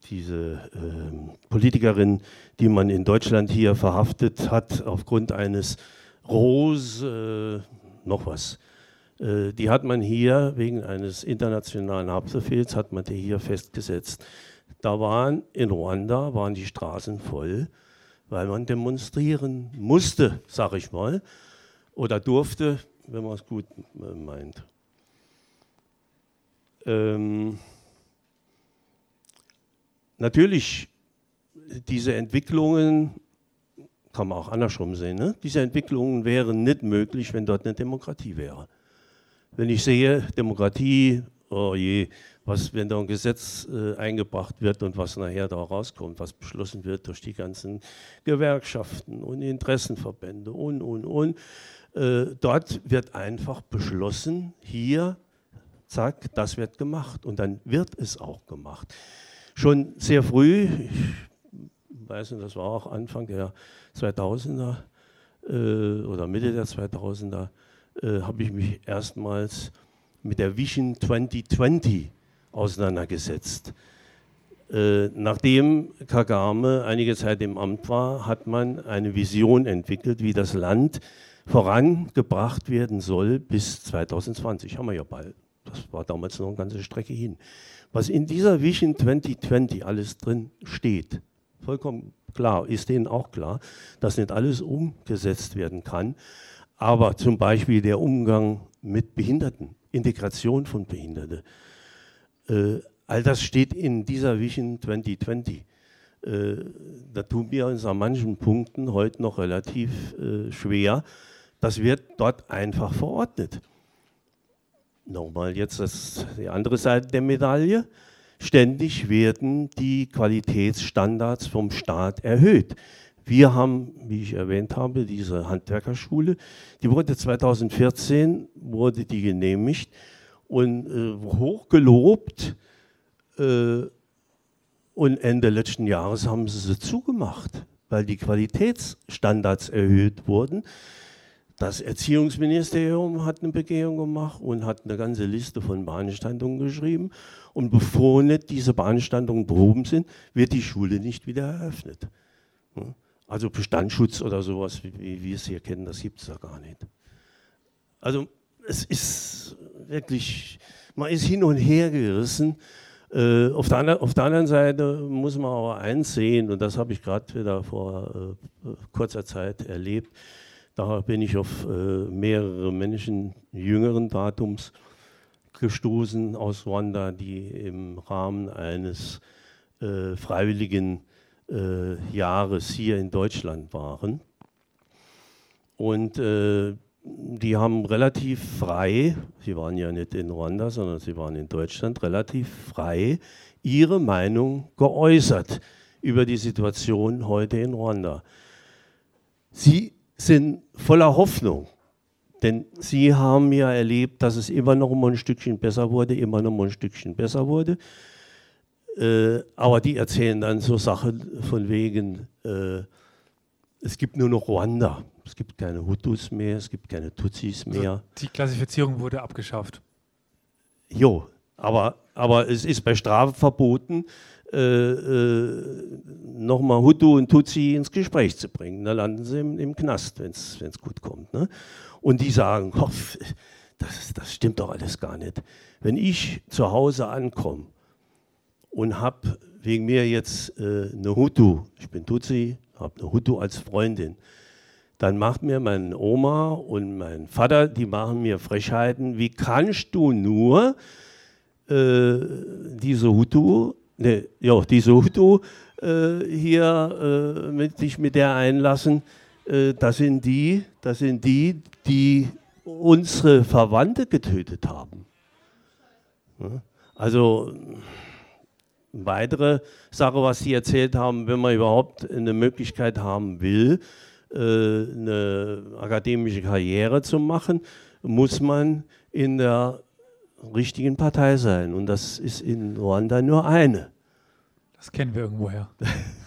diese äh, Politikerin, die man in Deutschland hier verhaftet hat aufgrund eines Rose, äh, noch was, äh, die hat man hier wegen eines internationalen Haftbefehls, hat man die hier festgesetzt. Da waren in Ruanda waren die Straßen voll weil man demonstrieren musste, sage ich mal, oder durfte, wenn man es gut äh, meint. Ähm, natürlich, diese Entwicklungen, kann man auch andersrum sehen, ne? diese Entwicklungen wären nicht möglich, wenn dort eine Demokratie wäre. Wenn ich sehe, Demokratie, oh je, was, wenn da ein Gesetz äh, eingebracht wird und was nachher da rauskommt, was beschlossen wird durch die ganzen Gewerkschaften und Interessenverbände und, und, und. Äh, dort wird einfach beschlossen, hier, zack, das wird gemacht und dann wird es auch gemacht. Schon sehr früh, ich weiß nicht, das war auch Anfang der 2000er äh, oder Mitte der 2000er, äh, habe ich mich erstmals mit der Vision 2020 auseinandergesetzt. Äh, nachdem Kagame einige Zeit im Amt war, hat man eine Vision entwickelt, wie das Land vorangebracht werden soll bis 2020. Haben wir ja bald. Das war damals noch eine ganze Strecke hin. Was in dieser Vision 2020 alles drin steht, vollkommen klar, ist denen auch klar, dass nicht alles umgesetzt werden kann. Aber zum Beispiel der Umgang mit Behinderten, Integration von Behinderten, äh, all das steht in dieser Vision 2020. Äh, da tun wir uns an manchen Punkten heute noch relativ äh, schwer. Das wird dort einfach verordnet. Nochmal jetzt das, die andere Seite der Medaille. Ständig werden die Qualitätsstandards vom Staat erhöht. Wir haben, wie ich erwähnt habe, diese Handwerkerschule, die wurde 2014 wurde die genehmigt und äh, hoch gelobt. Äh, und Ende letzten Jahres haben sie sie zugemacht, weil die Qualitätsstandards erhöht wurden. Das Erziehungsministerium hat eine Begehung gemacht und hat eine ganze Liste von Beanstandungen geschrieben. Und bevor nicht diese Beanstandungen behoben sind, wird die Schule nicht wieder eröffnet. Also Bestandsschutz oder sowas, wie, wie wir es hier kennen, das gibt es da gar nicht. Also es ist wirklich, man ist hin und her gerissen. Äh, auf, der andre, auf, der anderen Seite muss man aber eins sehen, und das habe ich gerade wieder vor äh, kurzer Zeit erlebt. Da bin ich auf äh, mehrere Menschen jüngeren Datums gestoßen aus Rwanda, die im Rahmen eines äh, freiwilligen äh, Jahres hier in Deutschland waren. Und äh, die haben relativ frei, sie waren ja nicht in Ruanda, sondern sie waren in Deutschland, relativ frei ihre Meinung geäußert über die Situation heute in Ruanda. Sie sind voller Hoffnung, denn sie haben ja erlebt, dass es immer noch ein Stückchen besser wurde, immer noch ein Stückchen besser wurde. Äh, aber die erzählen dann so Sachen von wegen, äh, es gibt nur noch Ruanda. Es gibt keine Hutus mehr, es gibt keine Tutsis mehr. Also die Klassifizierung wurde abgeschafft. Jo, aber, aber es ist bei Strafe verboten, äh, äh, nochmal Hutu und Tutsi ins Gespräch zu bringen. Da landen sie im, im Knast, wenn es gut kommt. Ne? Und die sagen, das, das stimmt doch alles gar nicht. Wenn ich zu Hause ankomme und habe wegen mir jetzt äh, eine Hutu, ich bin Tutsi, habe eine Hutu als Freundin, dann macht mir meine Oma und mein Vater, die machen mir Frechheiten. Wie kannst du nur äh, diese Hutu, ne, ja, diese Hutu äh, hier äh, mit, dich mit der einlassen? Äh, das sind die, das sind die, die unsere Verwandte getötet haben. Also weitere Sache, was Sie erzählt haben, wenn man überhaupt eine Möglichkeit haben will, äh, eine akademische Karriere zu machen, muss man in der richtigen Partei sein. Und das ist in Ruanda nur eine. Das kennen wir irgendwoher.